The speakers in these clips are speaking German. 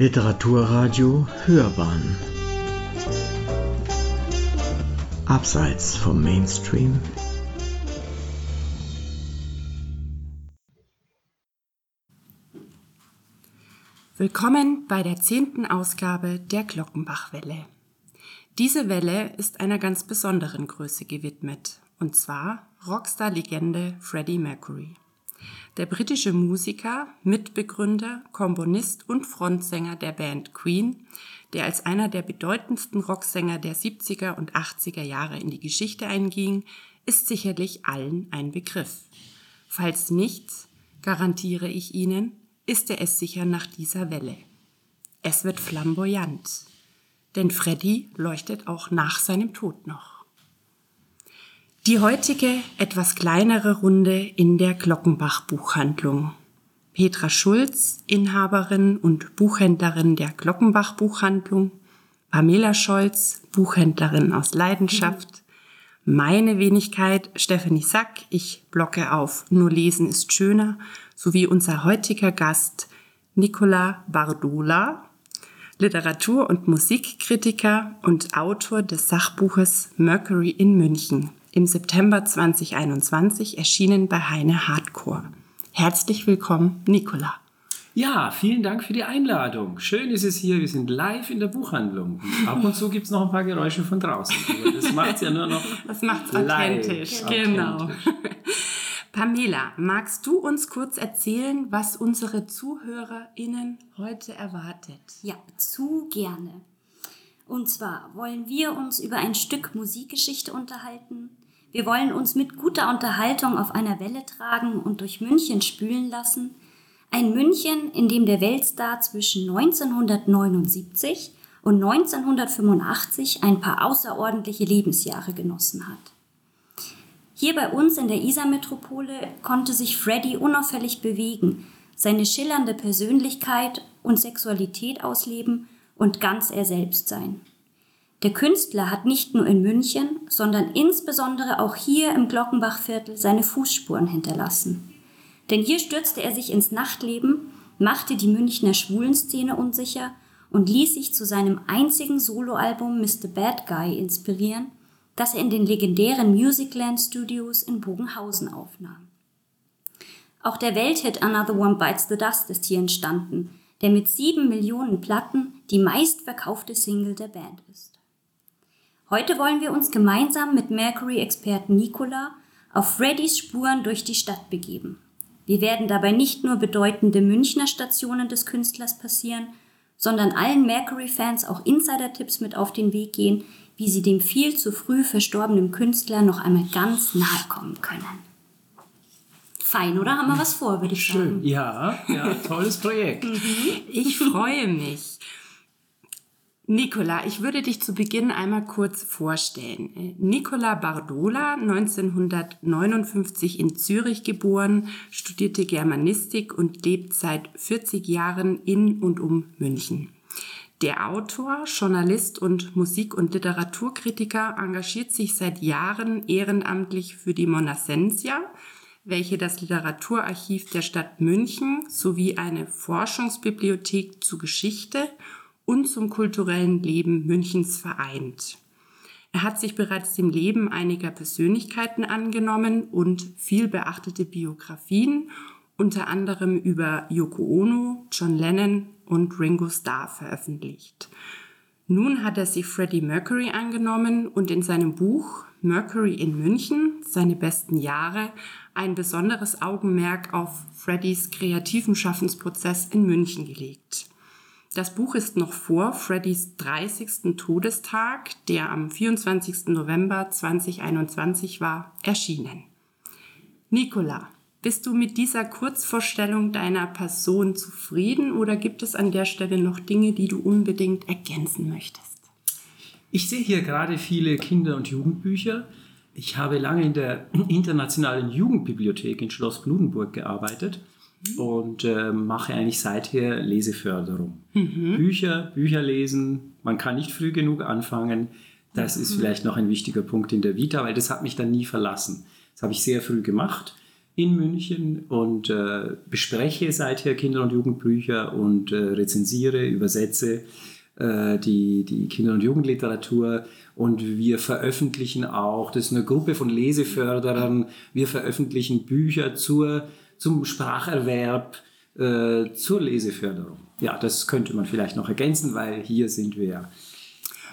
Literaturradio Hörbahn Abseits vom Mainstream Willkommen bei der zehnten Ausgabe der Glockenbachwelle. Diese Welle ist einer ganz besonderen Größe gewidmet, und zwar Rockstar-Legende Freddie Mercury. Der britische Musiker, Mitbegründer, Komponist und Frontsänger der Band Queen, der als einer der bedeutendsten Rocksänger der 70er und 80er Jahre in die Geschichte einging, ist sicherlich allen ein Begriff. Falls nichts, garantiere ich Ihnen, ist er es sicher nach dieser Welle. Es wird flamboyant, denn Freddy leuchtet auch nach seinem Tod noch. Die heutige etwas kleinere Runde in der Glockenbach Buchhandlung. Petra Schulz, Inhaberin und Buchhändlerin der Glockenbach Buchhandlung, Pamela Scholz, Buchhändlerin aus Leidenschaft, meine Wenigkeit Stephanie Sack, ich blocke auf Nur lesen ist schöner, sowie unser heutiger Gast Nicola Bardola, Literatur- und Musikkritiker und Autor des Sachbuches Mercury in München im September 2021 erschienen bei Heine Hardcore. Herzlich willkommen, Nicola. Ja, vielen Dank für die Einladung. Schön ist es hier. Wir sind live in der Buchhandlung. Ab und zu gibt es noch ein paar Geräusche von draußen. Aber das macht es ja nur noch. Das macht es authentisch, genau. Pamela, magst du uns kurz erzählen, was unsere ZuhörerInnen heute erwartet? Ja, zu gerne. Und zwar wollen wir uns über ein Stück Musikgeschichte unterhalten, wir wollen uns mit guter Unterhaltung auf einer Welle tragen und durch München spülen lassen. Ein München, in dem der Weltstar zwischen 1979 und 1985 ein paar außerordentliche Lebensjahre genossen hat. Hier bei uns in der Isar-Metropole konnte sich Freddy unauffällig bewegen, seine schillernde Persönlichkeit und Sexualität ausleben und ganz er selbst sein. Der Künstler hat nicht nur in München, sondern insbesondere auch hier im Glockenbachviertel seine Fußspuren hinterlassen. Denn hier stürzte er sich ins Nachtleben, machte die Münchner Schwulenszene unsicher und ließ sich zu seinem einzigen Soloalbum Mr. Bad Guy inspirieren, das er in den legendären Musicland Studios in Bogenhausen aufnahm. Auch der Welthit Another One Bites the Dust ist hier entstanden, der mit sieben Millionen Platten die meistverkaufte Single der Band ist. Heute wollen wir uns gemeinsam mit Mercury-Experten Nicola auf Freddys Spuren durch die Stadt begeben. Wir werden dabei nicht nur bedeutende Münchner Stationen des Künstlers passieren, sondern allen Mercury-Fans auch Insider-Tipps mit auf den Weg gehen, wie sie dem viel zu früh verstorbenen Künstler noch einmal ganz nahe kommen können. Fein, oder? Haben wir was vor, würde ich Schön. sagen. Ja, ja, tolles Projekt. Ich freue mich. Nicola, ich würde dich zu Beginn einmal kurz vorstellen. Nicola Bardola, 1959 in Zürich geboren, studierte Germanistik und lebt seit 40 Jahren in und um München. Der Autor, Journalist und Musik- und Literaturkritiker engagiert sich seit Jahren ehrenamtlich für die Monassensia, welche das Literaturarchiv der Stadt München sowie eine Forschungsbibliothek zu Geschichte und zum kulturellen Leben Münchens vereint. Er hat sich bereits dem Leben einiger Persönlichkeiten angenommen und viel beachtete Biografien, unter anderem über Yoko Ono, John Lennon und Ringo Starr veröffentlicht. Nun hat er sich Freddie Mercury angenommen und in seinem Buch Mercury in München, seine besten Jahre, ein besonderes Augenmerk auf Freddys kreativen Schaffensprozess in München gelegt. Das Buch ist noch vor Freddys 30. Todestag, der am 24. November 2021 war, erschienen. Nicola, bist du mit dieser Kurzvorstellung deiner Person zufrieden oder gibt es an der Stelle noch Dinge, die du unbedingt ergänzen möchtest? Ich sehe hier gerade viele Kinder- und Jugendbücher. Ich habe lange in der Internationalen Jugendbibliothek in Schloss Bludenburg gearbeitet und äh, mache eigentlich seither Leseförderung. Mhm. Bücher, Bücher lesen, man kann nicht früh genug anfangen. Das mhm. ist vielleicht noch ein wichtiger Punkt in der Vita, weil das hat mich dann nie verlassen. Das habe ich sehr früh gemacht. in München und äh, bespreche seither Kinder- und Jugendbücher und äh, rezensiere, übersetze äh, die, die Kinder- und Jugendliteratur und wir veröffentlichen auch, das ist eine Gruppe von Leseförderern, wir veröffentlichen Bücher zur, zum Spracherwerb, äh, zur Leseförderung. Ja, das könnte man vielleicht noch ergänzen, weil hier sind wir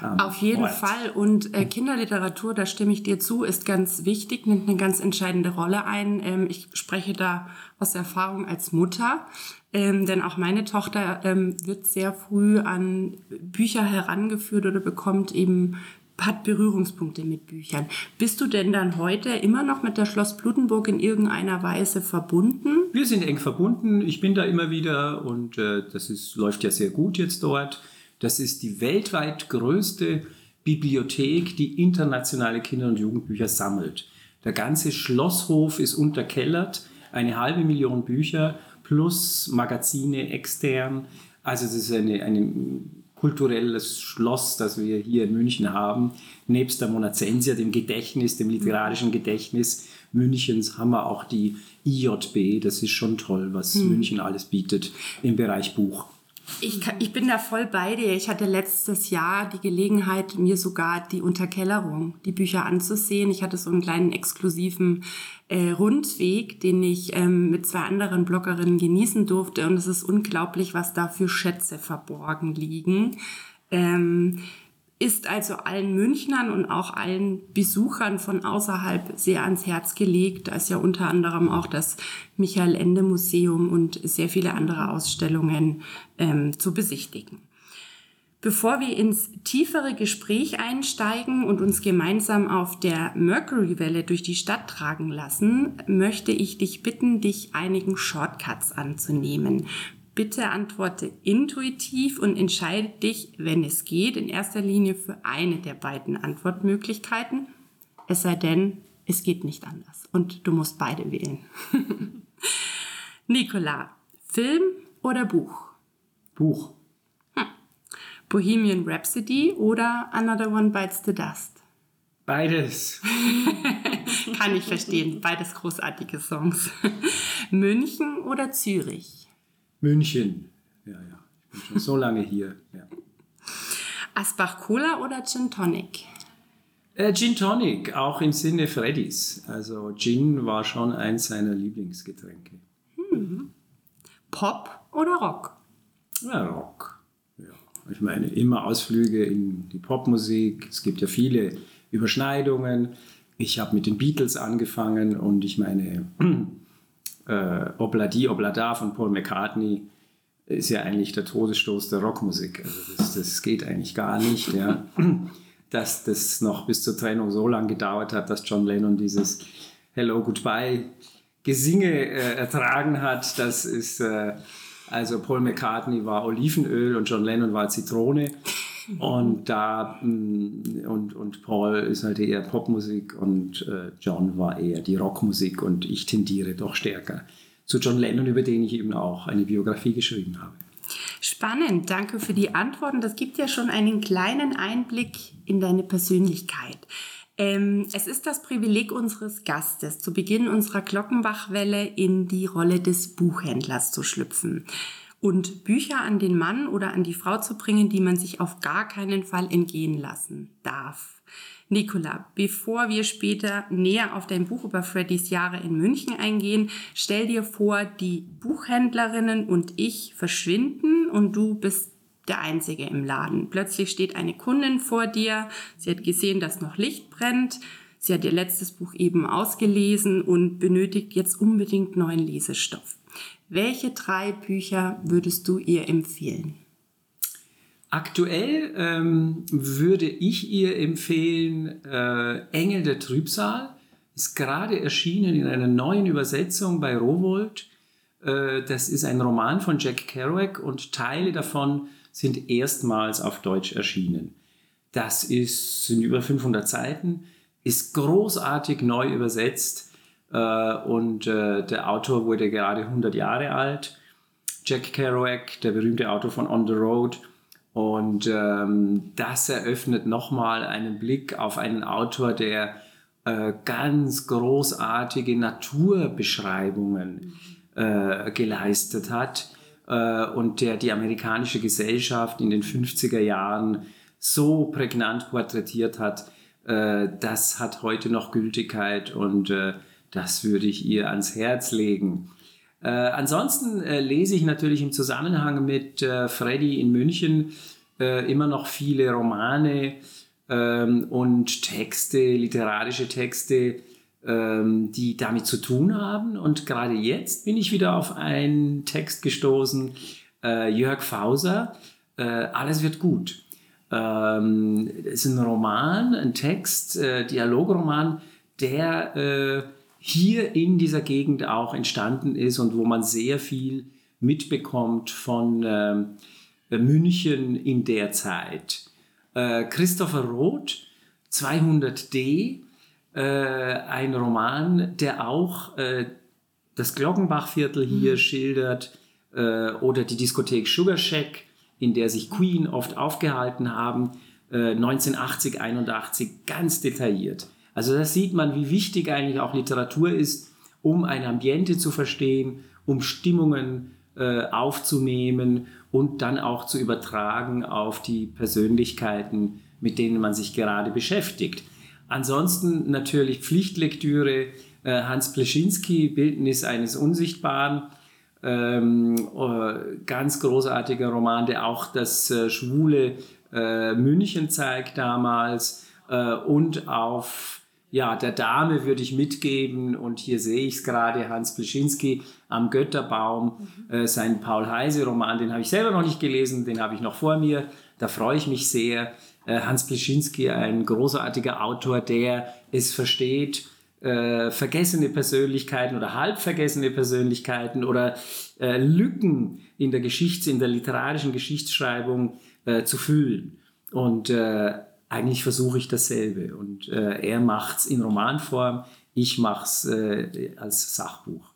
ähm, Auf jeden Ort. Fall. Und äh, Kinderliteratur, da stimme ich dir zu, ist ganz wichtig, nimmt eine ganz entscheidende Rolle ein. Ähm, ich spreche da aus Erfahrung als Mutter. Ähm, denn auch meine Tochter ähm, wird sehr früh an Bücher herangeführt oder bekommt eben hat Berührungspunkte mit Büchern. Bist du denn dann heute immer noch mit der Schloss Blutenburg in irgendeiner Weise verbunden? Wir sind eng verbunden. Ich bin da immer wieder und äh, das ist, läuft ja sehr gut jetzt dort. Das ist die weltweit größte Bibliothek, die internationale Kinder- und Jugendbücher sammelt. Der ganze Schlosshof ist unterkellert, eine halbe Million Bücher plus Magazine extern. Also es ist eine, ein kulturelles Schloss, das wir hier in München haben. Nebst der Monazensia, dem Gedächtnis, dem literarischen Gedächtnis Münchens, haben wir auch die IJB. Das ist schon toll, was hm. München alles bietet im Bereich Buch. Ich, ich bin da voll bei dir. Ich hatte letztes Jahr die Gelegenheit, mir sogar die Unterkellerung, die Bücher anzusehen. Ich hatte so einen kleinen exklusiven äh, Rundweg, den ich ähm, mit zwei anderen Bloggerinnen genießen durfte. Und es ist unglaublich, was da für Schätze verborgen liegen. Ähm, ist also allen Münchnern und auch allen Besuchern von außerhalb sehr ans Herz gelegt. Da ist ja unter anderem auch das Michael Ende Museum und sehr viele andere Ausstellungen ähm, zu besichtigen. Bevor wir ins tiefere Gespräch einsteigen und uns gemeinsam auf der Mercury-Welle durch die Stadt tragen lassen, möchte ich dich bitten, dich einigen Shortcuts anzunehmen. Bitte antworte intuitiv und entscheide dich, wenn es geht, in erster Linie für eine der beiden Antwortmöglichkeiten. Es sei denn, es geht nicht anders und du musst beide wählen. Nicola, Film oder Buch? Buch. Hm. Bohemian Rhapsody oder Another One Bites the Dust? Beides. Kann ich verstehen. Beides großartige Songs. München oder Zürich? München. Ja, ja. Ich bin schon so lange hier. Ja. Asbach Cola oder Gin Tonic? Äh, Gin Tonic, auch im Sinne Freddys. Also Gin war schon eins seiner Lieblingsgetränke. Hm. Pop oder Rock? Ja, Rock. Ja. Ich meine, immer Ausflüge in die Popmusik. Es gibt ja viele Überschneidungen. Ich habe mit den Beatles angefangen und ich meine, äh, Obladi Oblada von Paul McCartney ist ja eigentlich der Todesstoß der Rockmusik. Also das, das geht eigentlich gar nicht, ja. Dass das noch bis zur Trennung so lange gedauert hat, dass John Lennon dieses Hello Goodbye Gesinge äh, ertragen hat. Das ist äh, also Paul McCartney war Olivenöl und John Lennon war Zitrone. Und da mm, und, und Paul ist halt eher Popmusik und äh, John war eher die Rockmusik und ich tendiere doch stärker zu John Lennon, über den ich eben auch eine Biografie geschrieben habe. Spannend, danke für die Antworten. Das gibt ja schon einen kleinen Einblick in deine Persönlichkeit. Ähm, es ist das Privileg unseres Gastes, zu Beginn unserer Glockenbachwelle in die Rolle des Buchhändlers zu schlüpfen und Bücher an den Mann oder an die Frau zu bringen, die man sich auf gar keinen Fall entgehen lassen darf. Nicola, bevor wir später näher auf dein Buch über Freddys Jahre in München eingehen, stell dir vor, die Buchhändlerinnen und ich verschwinden und du bist der Einzige im Laden. Plötzlich steht eine Kundin vor dir, sie hat gesehen, dass noch Licht brennt, sie hat ihr letztes Buch eben ausgelesen und benötigt jetzt unbedingt neuen Lesestoff. Welche drei Bücher würdest du ihr empfehlen? Aktuell ähm, würde ich ihr empfehlen äh, Engel der Trübsal. Ist gerade erschienen in einer neuen Übersetzung bei Rowold. Äh, das ist ein Roman von Jack Kerouac und Teile davon sind erstmals auf Deutsch erschienen. Das ist, sind über 500 Seiten, ist großartig neu übersetzt und äh, der Autor wurde gerade 100 Jahre alt. Jack Kerouac, der berühmte Autor von On the Road. Und ähm, das eröffnet nochmal einen Blick auf einen Autor, der äh, ganz großartige Naturbeschreibungen äh, geleistet hat äh, und der die amerikanische Gesellschaft in den 50er Jahren so prägnant porträtiert hat, äh, das hat heute noch Gültigkeit und äh, das würde ich ihr ans Herz legen. Äh, ansonsten äh, lese ich natürlich im Zusammenhang mit äh, Freddy in München äh, immer noch viele Romane ähm, und Texte, literarische Texte, ähm, die damit zu tun haben. Und gerade jetzt bin ich wieder auf einen Text gestoßen, äh, Jörg Fauser, äh, Alles wird gut. Ähm, ist ein Roman, ein Text, Dialogroman, der hier in dieser Gegend auch entstanden ist und wo man sehr viel mitbekommt von ähm, München in der Zeit. Äh, Christopher Roth, 200d, äh, ein Roman, der auch äh, das Glockenbachviertel hier mhm. schildert äh, oder die Diskothek Sugar Shack, in der sich Queen oft aufgehalten haben, 1980, äh, 81, ganz detailliert. Also da sieht man, wie wichtig eigentlich auch Literatur ist, um ein Ambiente zu verstehen, um Stimmungen äh, aufzunehmen und dann auch zu übertragen auf die Persönlichkeiten, mit denen man sich gerade beschäftigt. Ansonsten natürlich Pflichtlektüre, äh, Hans Pleschinski, Bildnis eines Unsichtbaren, ähm, äh, ganz großartiger Roman, der auch das äh, schwule äh, München zeigt damals äh, und auf ja, der Dame würde ich mitgeben, und hier sehe ich es gerade, Hans Pleschinski am Götterbaum, mhm. äh, sein Paul Heise-Roman, den habe ich selber noch nicht gelesen, den habe ich noch vor mir, da freue ich mich sehr. Äh, Hans Pleschinski, ein großartiger Autor, der es versteht, äh, vergessene Persönlichkeiten oder halb vergessene Persönlichkeiten oder äh, Lücken in der Geschichts-, in der literarischen Geschichtsschreibung äh, zu füllen. Und äh, eigentlich versuche ich dasselbe. Und äh, er macht es in Romanform, ich mache es äh, als Sachbuch.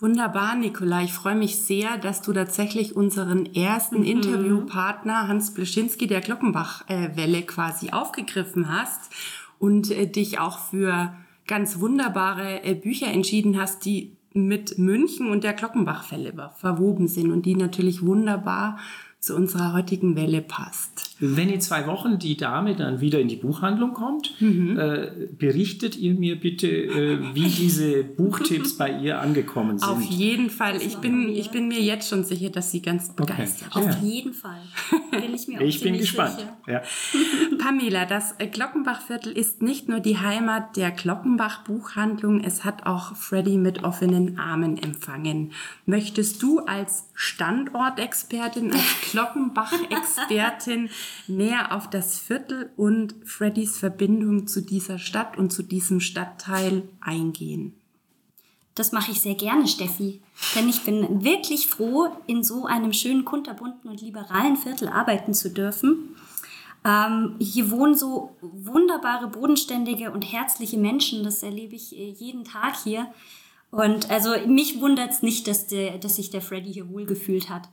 Wunderbar, Nicola. Ich freue mich sehr, dass du tatsächlich unseren ersten mhm. Interviewpartner Hans Bleschinski der Glockenbach-Welle quasi aufgegriffen hast und äh, dich auch für ganz wunderbare äh, Bücher entschieden hast, die mit München und der Glockenbach-Welle verwoben sind und die natürlich wunderbar zu unserer heutigen Welle passt. Wenn in zwei Wochen die Dame dann wieder in die Buchhandlung kommt, mhm. äh, berichtet ihr mir bitte, äh, wie diese Buchtipps bei ihr angekommen sind. Auf jeden Fall. Ich bin, ich bin mir jetzt schon sicher, dass sie ganz begeistert okay. Auf jeden Fall. Bin ich mir ich bin gespannt. Ja. Pamela, das Glockenbachviertel ist nicht nur die Heimat der Glockenbach-Buchhandlung, es hat auch Freddy mit offenen Armen empfangen. Möchtest du als Standortexpertin, als Glockenbach-Expertin näher auf das Viertel und Freddys Verbindung zu dieser Stadt und zu diesem Stadtteil eingehen. Das mache ich sehr gerne, Steffi. Denn ich bin wirklich froh, in so einem schönen, kunterbunten und liberalen Viertel arbeiten zu dürfen. Ähm, hier wohnen so wunderbare, bodenständige und herzliche Menschen. Das erlebe ich äh, jeden Tag hier. Und also mich wundert es nicht, dass, der, dass sich der Freddy hier wohlgefühlt hat.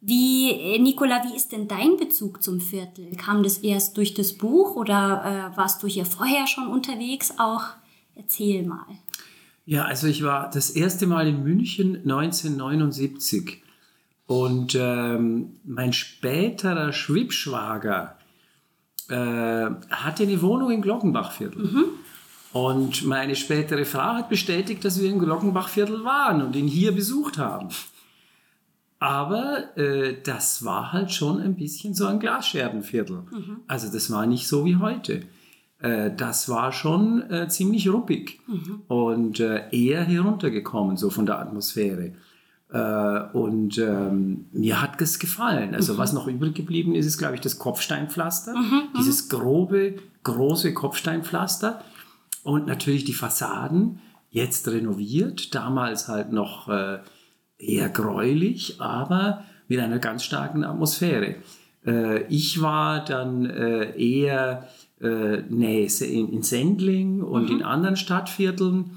Wie, äh, Nicola, wie ist denn dein Bezug zum Viertel? Kam das erst durch das Buch oder äh, warst du hier vorher schon unterwegs auch? Erzähl mal. Ja, also ich war das erste Mal in München 1979 und ähm, mein späterer Schwibschwager äh, hatte eine Wohnung im Glockenbachviertel. Mhm. Und meine spätere Frau hat bestätigt, dass wir im Glockenbachviertel waren und ihn hier besucht haben. Aber äh, das war halt schon ein bisschen so ein Glasscherbenviertel. Mhm. Also das war nicht so wie heute. Äh, das war schon äh, ziemlich ruppig mhm. und äh, eher heruntergekommen, so von der Atmosphäre. Äh, und ähm, mir hat das gefallen. Also mhm. was noch übrig geblieben ist, ist, glaube ich, das Kopfsteinpflaster. Mhm, mhm. Dieses grobe, große Kopfsteinpflaster. Und natürlich die Fassaden, jetzt renoviert, damals halt noch äh, eher gräulich, aber mit einer ganz starken Atmosphäre. Äh, ich war dann äh, eher nee, in, in Sendling und mhm. in anderen Stadtvierteln,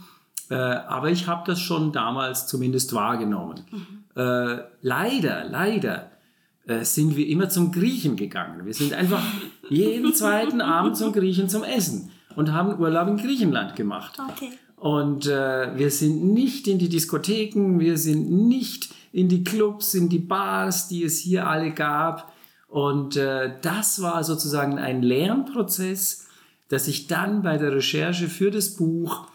aber ich habe das schon damals zumindest wahrgenommen. Mhm. Leider, leider sind wir immer zum Griechen gegangen. Wir sind einfach jeden zweiten Abend zum Griechen zum Essen. Und haben Urlaub in Griechenland gemacht. Okay. Und äh, wir sind nicht in die Diskotheken, wir sind nicht in die Clubs, in die Bars, die es hier alle gab. Und äh, das war sozusagen ein Lernprozess, dass ich dann bei der Recherche für das Buch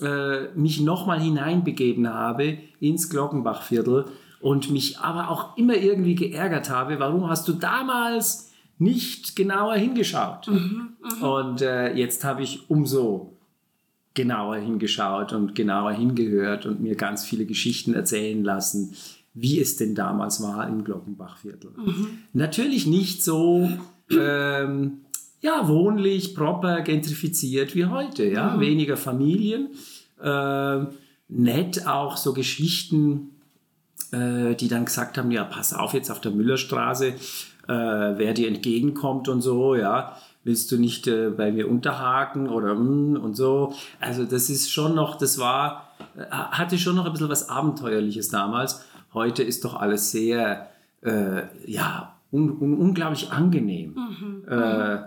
äh, mich nochmal hineinbegeben habe ins Glockenbachviertel und mich aber auch immer irgendwie geärgert habe, warum hast du damals nicht genauer hingeschaut? und äh, jetzt habe ich umso genauer hingeschaut und genauer hingehört und mir ganz viele Geschichten erzählen lassen, wie es denn damals war im Glockenbachviertel. Natürlich nicht so ähm, ja, wohnlich, proper, gentrifiziert wie heute. Ja? Weniger Familien, äh, nett auch so Geschichten, äh, die dann gesagt haben, ja, pass auf jetzt auf der Müllerstraße, äh, wer dir entgegenkommt und so, ja, willst du nicht äh, bei mir unterhaken oder mm, und so. Also das ist schon noch, das war, äh, hatte schon noch ein bisschen was Abenteuerliches damals. Heute ist doch alles sehr, äh, ja, un, un, unglaublich angenehm. Äh,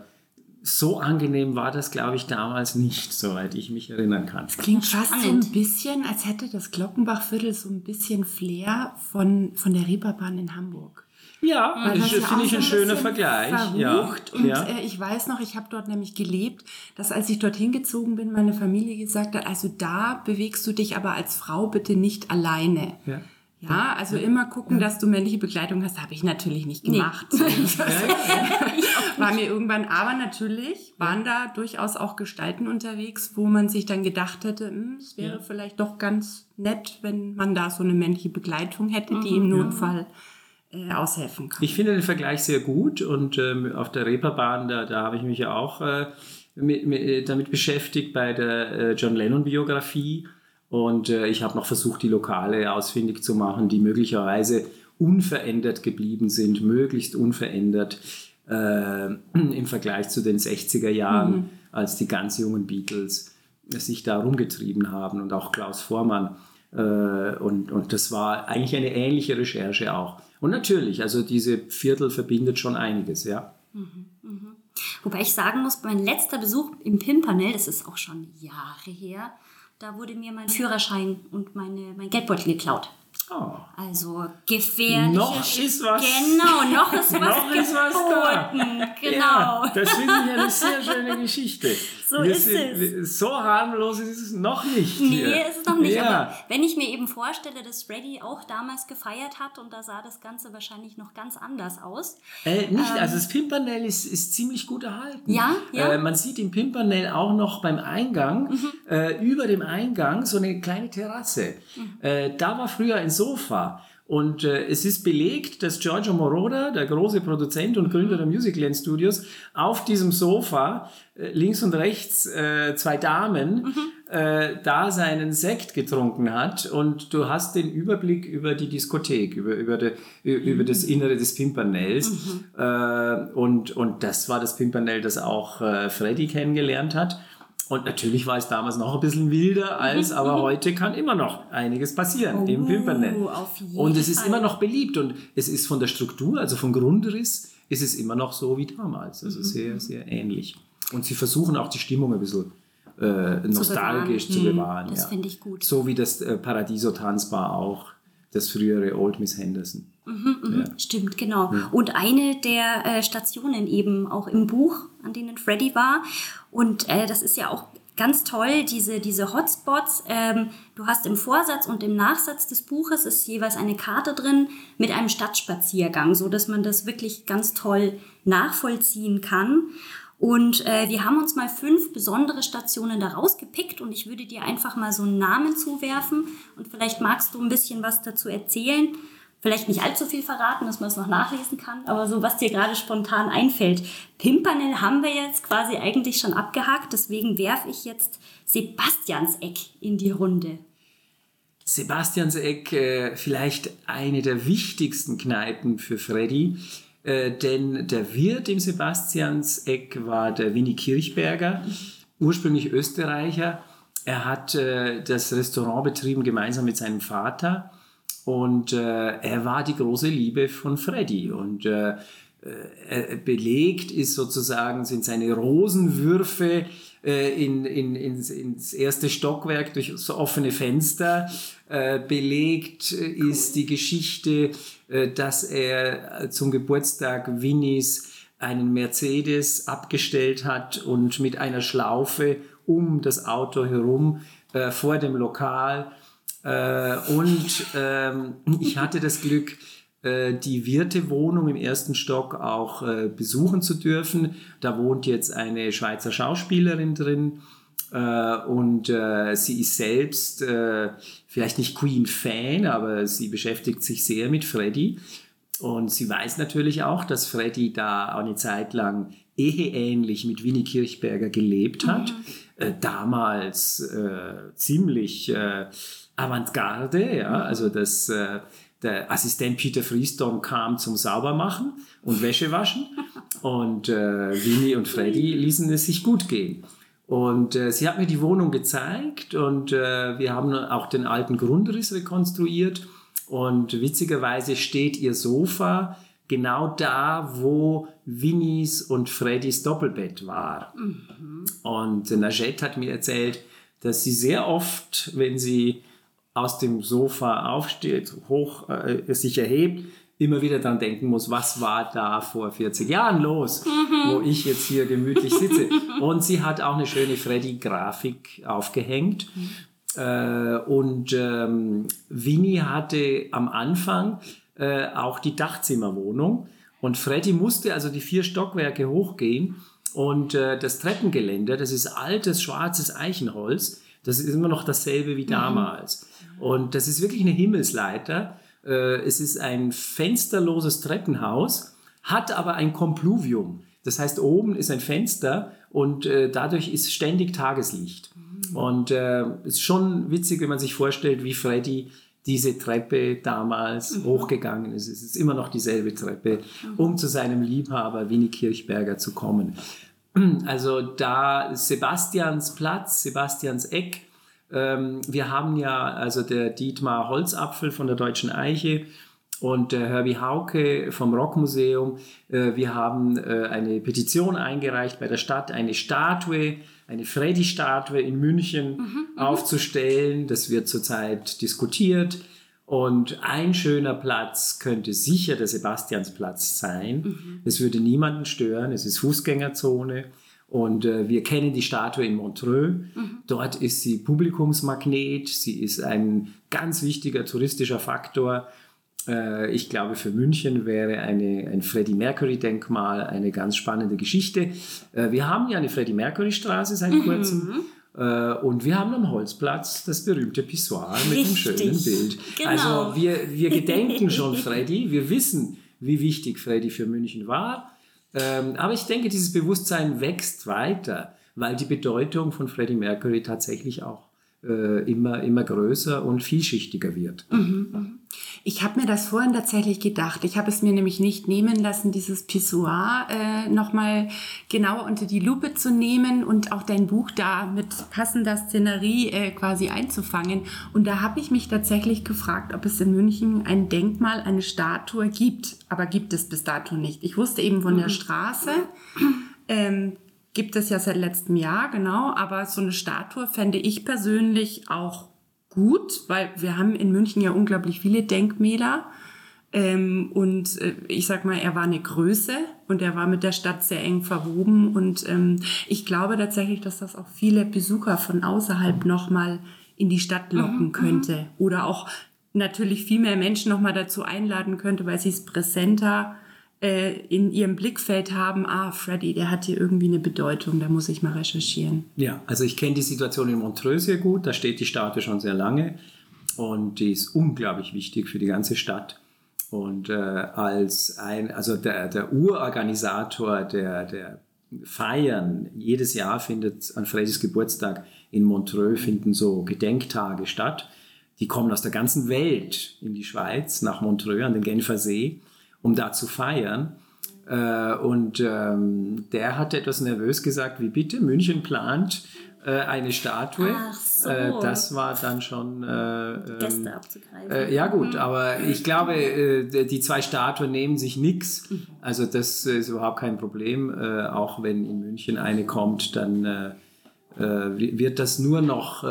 so angenehm war das, glaube ich, damals nicht, soweit ich mich erinnern kann. Klingt fast so ein bisschen, als hätte das Glockenbachviertel so ein bisschen Flair von, von der Reeperbahn in Hamburg. Ja, Weil das ja finde ich so ein ein schöner bisschen Vergleich. Verrucht. Ja, Und ja. äh, ich weiß noch, ich habe dort nämlich gelebt, dass als ich dorthin gezogen bin, meine Familie gesagt hat, also da bewegst du dich aber als Frau bitte nicht alleine. Ja. Ja, also immer gucken, dass du männliche Begleitung hast, habe ich natürlich nicht Nee. gemacht. War mir irgendwann, aber natürlich waren da durchaus auch Gestalten unterwegs, wo man sich dann gedacht hätte, hm, es wäre Ja. vielleicht doch ganz nett, wenn man da so eine männliche Begleitung hätte, die Mhm. im Notfall äh, aushelfen kann. Ich finde den Vergleich sehr gut und ähm, auf der Reeperbahn, da, da habe ich mich ja auch äh, mit, mit, damit beschäftigt bei der äh, John Lennon-Biografie und äh, ich habe noch versucht, die Lokale ausfindig zu machen, die möglicherweise unverändert geblieben sind, möglichst unverändert äh, im Vergleich zu den 60er Jahren, als die ganz jungen Beatles sich da rumgetrieben haben und auch Klaus Vormann. Äh, und, und das war eigentlich eine ähnliche Recherche auch. Und natürlich, also diese Viertel verbindet schon einiges, ja. Wobei ich sagen muss, mein letzter Besuch im Pimpernel, das ist auch schon Jahre her, da wurde mir mein Führerschein und meine, mein Geldbeutel geklaut. Oh. Also gefährliche... Noch ist was- Genau, noch ist was Noch ist was da. Genau. Ja, das finde ich eine sehr schöne Geschichte. So Wir ist sind, es. So harmlos ist es noch nicht. Nee, hier. ist es noch nicht. Ja. Aber wenn ich mir eben vorstelle, dass Freddy auch damals gefeiert hat und da sah das Ganze wahrscheinlich noch ganz anders aus. Äh, nicht, also das Pimpernel ist, ist ziemlich gut erhalten. Ja, ja. Äh, man sieht im Pimpernel auch noch beim Eingang, Mhm. äh, über dem Eingang so eine kleine Terrasse. Mhm. Äh, da war früher ein Sofa. Und äh, es ist belegt, dass Giorgio Moroder, der große Produzent und Gründer der Musicland Studios, auf diesem Sofa äh, links und rechts äh, zwei Damen Mhm. äh, da seinen Sekt getrunken hat und du hast den Überblick über die Diskothek, über, über, de, über das Innere des Pimpernels. Äh, und, und das war das Pimpernel, das auch äh, Freddy kennengelernt hat. Und natürlich war es damals noch ein bisschen wilder als, aber heute kann immer noch einiges passieren im Oh, Pimpernel. auf jeden Und es ist Fall. immer noch beliebt und es ist von der Struktur, also vom Grundriss, ist es immer noch so wie damals. Also sehr, sehr ähnlich. Und sie versuchen auch die Stimmung ein bisschen äh, nostalgisch zu bewahren. Das ja. finde ich gut. So wie das äh, Paradiso Tanzbar auch, das frühere Old Miss Henderson. Stimmt, genau. Und eine der äh, Stationen eben auch im Buch, an denen Freddy war. Und äh, das ist ja auch ganz toll, diese, diese Hotspots. Ähm, du hast im Vorsatz und im Nachsatz des Buches ist jeweils eine Karte drin mit einem Stadtspaziergang, so dass man das wirklich ganz toll nachvollziehen kann. Und äh, wir haben uns mal fünf besondere Stationen da rausgepickt und ich würde dir einfach mal so einen Namen zuwerfen und vielleicht magst du ein bisschen was dazu erzählen. Vielleicht nicht allzu viel verraten, dass man es noch nachlesen kann, aber so was dir gerade spontan einfällt. Pimpernel haben wir jetzt quasi eigentlich schon abgehakt, deswegen werfe ich jetzt Sebastianseck in die Runde. Sebastianseck, äh, vielleicht eine der wichtigsten Kneipen für Freddy, äh, denn der Wirt im Sebastianseck war der Winnie Kirchberger, ursprünglich Österreicher. Er hat äh, das Restaurant betrieben gemeinsam mit seinem Vater und äh, er war die große Liebe von Freddy und äh, äh, belegt ist sozusagen, sind seine Rosenwürfe äh, in, in, ins, ins erste Stockwerk durch so offene Fenster. Äh, belegt ist die Geschichte, äh, dass er zum Geburtstag Winnies einen Mercedes abgestellt hat und mit einer Schlaufe um das Auto herum äh, vor dem Lokal. Äh, und ähm, ich hatte das Glück, äh, die Wirtewohnung im ersten Stock auch äh, besuchen zu dürfen. Da wohnt jetzt eine Schweizer Schauspielerin drin. Äh, und äh, sie ist selbst äh, vielleicht nicht Queen-Fan, aber sie beschäftigt sich sehr mit Freddy. Und sie weiß natürlich auch, dass Freddy da eine Zeit lang eheähnlich mit Winnie Kirchberger gelebt hat. Mhm. Äh, damals äh, ziemlich äh, Avantgarde, ja, also das, äh, der Assistent Peter Freestone kam zum Saubermachen und Wäsche waschen und äh, Winnie und Freddy ließen es sich gut gehen. Und äh, sie hat mir die Wohnung gezeigt und äh, wir haben auch den alten Grundriss rekonstruiert und witzigerweise steht ihr Sofa genau da, wo Winnies und Freddys Doppelbett war. Mhm. Und Najette hat mir erzählt, dass sie sehr oft, wenn sie aus dem Sofa aufsteht, hoch äh, sich erhebt, immer wieder dann denken muss, was war da vor 40 Jahren los, mhm. wo ich jetzt hier gemütlich sitze. Und sie hat auch eine schöne Freddy-Grafik aufgehängt. Mhm. Äh, und ähm, Winnie hatte am Anfang äh, auch die Dachzimmerwohnung. Und Freddy musste also die vier Stockwerke hochgehen. Und äh, das Treppengeländer, das ist altes, schwarzes Eichenholz. Das ist immer noch dasselbe wie mhm. damals. Mhm. Und das ist wirklich eine Himmelsleiter. Äh, es ist ein fensterloses Treppenhaus, hat aber ein Kompluvium. Das heißt, oben ist ein Fenster und äh, dadurch ist ständig Tageslicht. Mhm. Und es äh, ist schon witzig, wenn man sich vorstellt, wie Freddy diese Treppe damals mhm. hochgegangen ist. Es ist immer noch dieselbe Treppe, mhm. um zu seinem Liebhaber Winnie Kirchberger zu kommen. Also da Sebastians Platz, Sebastians Eck. Ähm, wir haben ja also der Dietmar Holzapfel von der Deutschen Eiche und der Herbie Hauke vom Rockmuseum. Äh, wir haben äh, eine Petition eingereicht bei der Stadt, eine Statue, eine Freddy-Statue in München mhm, mhm. aufzustellen. Das wird zurzeit diskutiert. Und ein schöner Platz könnte sicher der Sebastiansplatz sein. Es mhm. würde niemanden stören. Es ist Fußgängerzone. Und äh, wir kennen die Statue in Montreux. Mhm. Dort ist sie Publikumsmagnet. Sie ist ein ganz wichtiger touristischer Faktor. Äh, ich glaube, für München wäre eine, ein Freddie Mercury-Denkmal eine ganz spannende Geschichte. Äh, wir haben ja eine Freddie Mercury-Straße seit mhm. kurzem. Äh, und wir haben am Holzplatz das berühmte Pissoir mit einem schönen Bild. Genau. Also wir, wir gedenken schon Freddy, wir wissen, wie wichtig Freddy für München war. Ähm, aber ich denke, dieses Bewusstsein wächst weiter, weil die Bedeutung von Freddie Mercury tatsächlich auch immer, immer größer und vielschichtiger wird. Mhm. mhm. Ich habe mir das vorhin tatsächlich gedacht. Ich habe es mir nämlich nicht nehmen lassen, dieses Pissoir äh, nochmal genau unter die Lupe zu nehmen und auch dein Buch da mit passender Szenerie äh, quasi einzufangen. Und da habe ich mich tatsächlich gefragt, ob es in München ein Denkmal, eine Statue gibt. Aber gibt es bis dato nicht. Ich wusste eben von der mhm. Straße. Ähm, gibt es ja seit letztem Jahr, genau. Aber so eine Statue fände ich persönlich auch gut, weil wir haben in München ja unglaublich viele Denkmäler. Ähm, und äh, ich sag mal, er war eine Größe und er war mit der Stadt sehr eng verwoben. Und ähm, ich glaube tatsächlich, dass das auch viele Besucher von außerhalb nochmal in die Stadt locken mhm, könnte. Mhm. Oder auch natürlich viel mehr Menschen nochmal dazu einladen könnte, weil sie es präsenter äh, in ihrem Blickfeld haben, ah, Freddy, der hat hier irgendwie eine Bedeutung, da muss ich mal recherchieren. Ja, also ich kenne die Situation in Montreux sehr gut, da steht die Statue schon sehr lange und die ist unglaublich wichtig für die ganze Stadt. Und äh, als ein, also der, der Urorganisator der, der Feiern, jedes Jahr findet an Freddys Geburtstag in Montreux finden so Gedenktage statt. Die kommen aus der ganzen Welt in die Schweiz, nach Montreux an den Genfer See um da zu feiern. Äh, und ähm, der hat etwas nervös gesagt, wie bitte, München plant äh, eine Statue. Ach so. Äh, das war dann schon... Äh, Gäste ähm, abzugreifen. Äh, ja gut, mhm. aber ich glaube, äh, die zwei Statuen nehmen sich nichts. Mhm. Also das ist überhaupt kein Problem. auch wenn in München eine kommt, dann wird das nur noch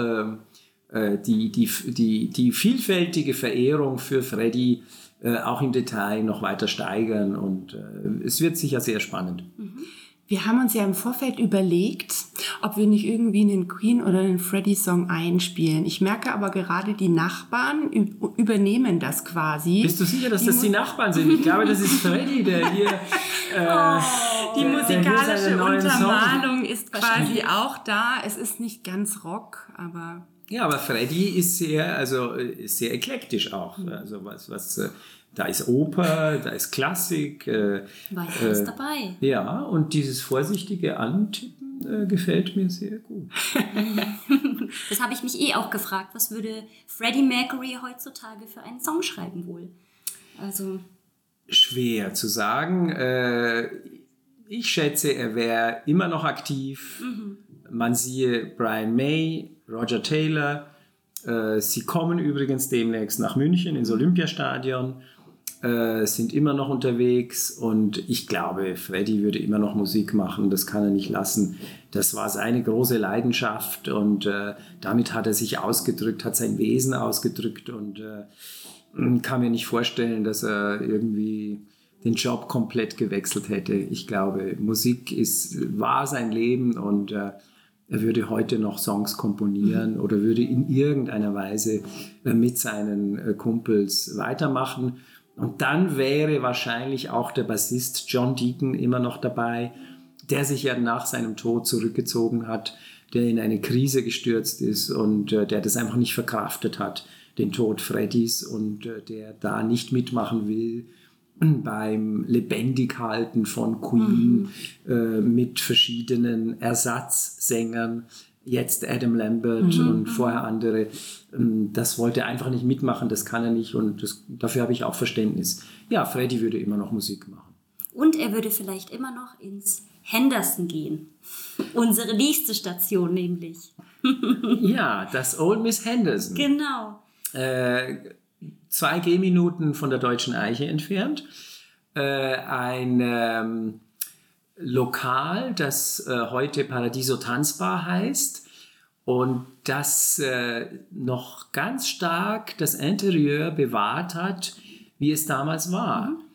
die, die, die, die vielfältige Verehrung für Freddy äh, auch im Detail noch weiter steigern und äh, es wird sicher sehr spannend. Wir haben uns ja im Vorfeld überlegt, ob wir nicht irgendwie einen Queen oder einen Freddy-Song einspielen. Ich merke aber gerade, die Nachbarn übernehmen das quasi. Bist du sicher, dass die das die Nachbarn sind? Ich glaube, das ist Freddy, der hier. Äh, oh, die musikalische Untermalung ist quasi auch da. Es ist nicht ganz Rock, aber. Ja, aber Freddy ist sehr, also ist sehr eklektisch auch. Also was, was äh, da ist Oper, da ist Klassik. Äh, War ja alles äh, dabei. Ja, und dieses vorsichtige Antippen äh, gefällt mir sehr gut. das habe ich mich eh auch gefragt. Was würde Freddie Mercury heutzutage für einen Song schreiben wohl? Also schwer zu sagen. Äh, ich schätze, er wäre immer noch aktiv. Mhm. Man siehe Brian May, Roger Taylor. Äh, sie kommen übrigens demnächst nach München ins Olympiastadion äh, sind immer noch unterwegs und ich glaube, Freddy würde immer noch Musik machen, das kann er nicht lassen. Das war seine große Leidenschaft und äh, damit hat er sich ausgedrückt, hat sein Wesen ausgedrückt und kann mir nicht vorstellen, dass er irgendwie den Job komplett gewechselt hätte. Ich glaube, Musik ist, war sein Leben und er würde heute noch Songs komponieren mhm. oder würde in irgendeiner Weise äh, mit seinen äh, Kumpels weitermachen. Und dann wäre wahrscheinlich auch der Bassist John Deacon immer noch dabei, der sich ja nach seinem Tod zurückgezogen hat, der in eine Krise gestürzt ist und äh, der das einfach nicht verkraftet hat, den Tod Freddys und der da nicht mitmachen will beim Lebendighalten von Queen mhm. äh, mit verschiedenen Ersatzsängern jetzt Adam Lambert mhm. und vorher andere. Ähm, das wollte er einfach nicht mitmachen, das kann er nicht und das, dafür habe ich auch Verständnis. Ja, Freddy würde immer noch Musik machen. Und er würde vielleicht immer noch ins Henderson gehen. Unsere nächste Station nämlich. ja, das Old Miss Henderson. Genau. Äh, zwei Gehminuten von der Deutschen Eiche entfernt. Äh, ein ähm, Lokal, das äh, heute Paradiso Tanzbar heißt und das äh, noch ganz stark das Interieur bewahrt hat, wie es damals war. Mhm.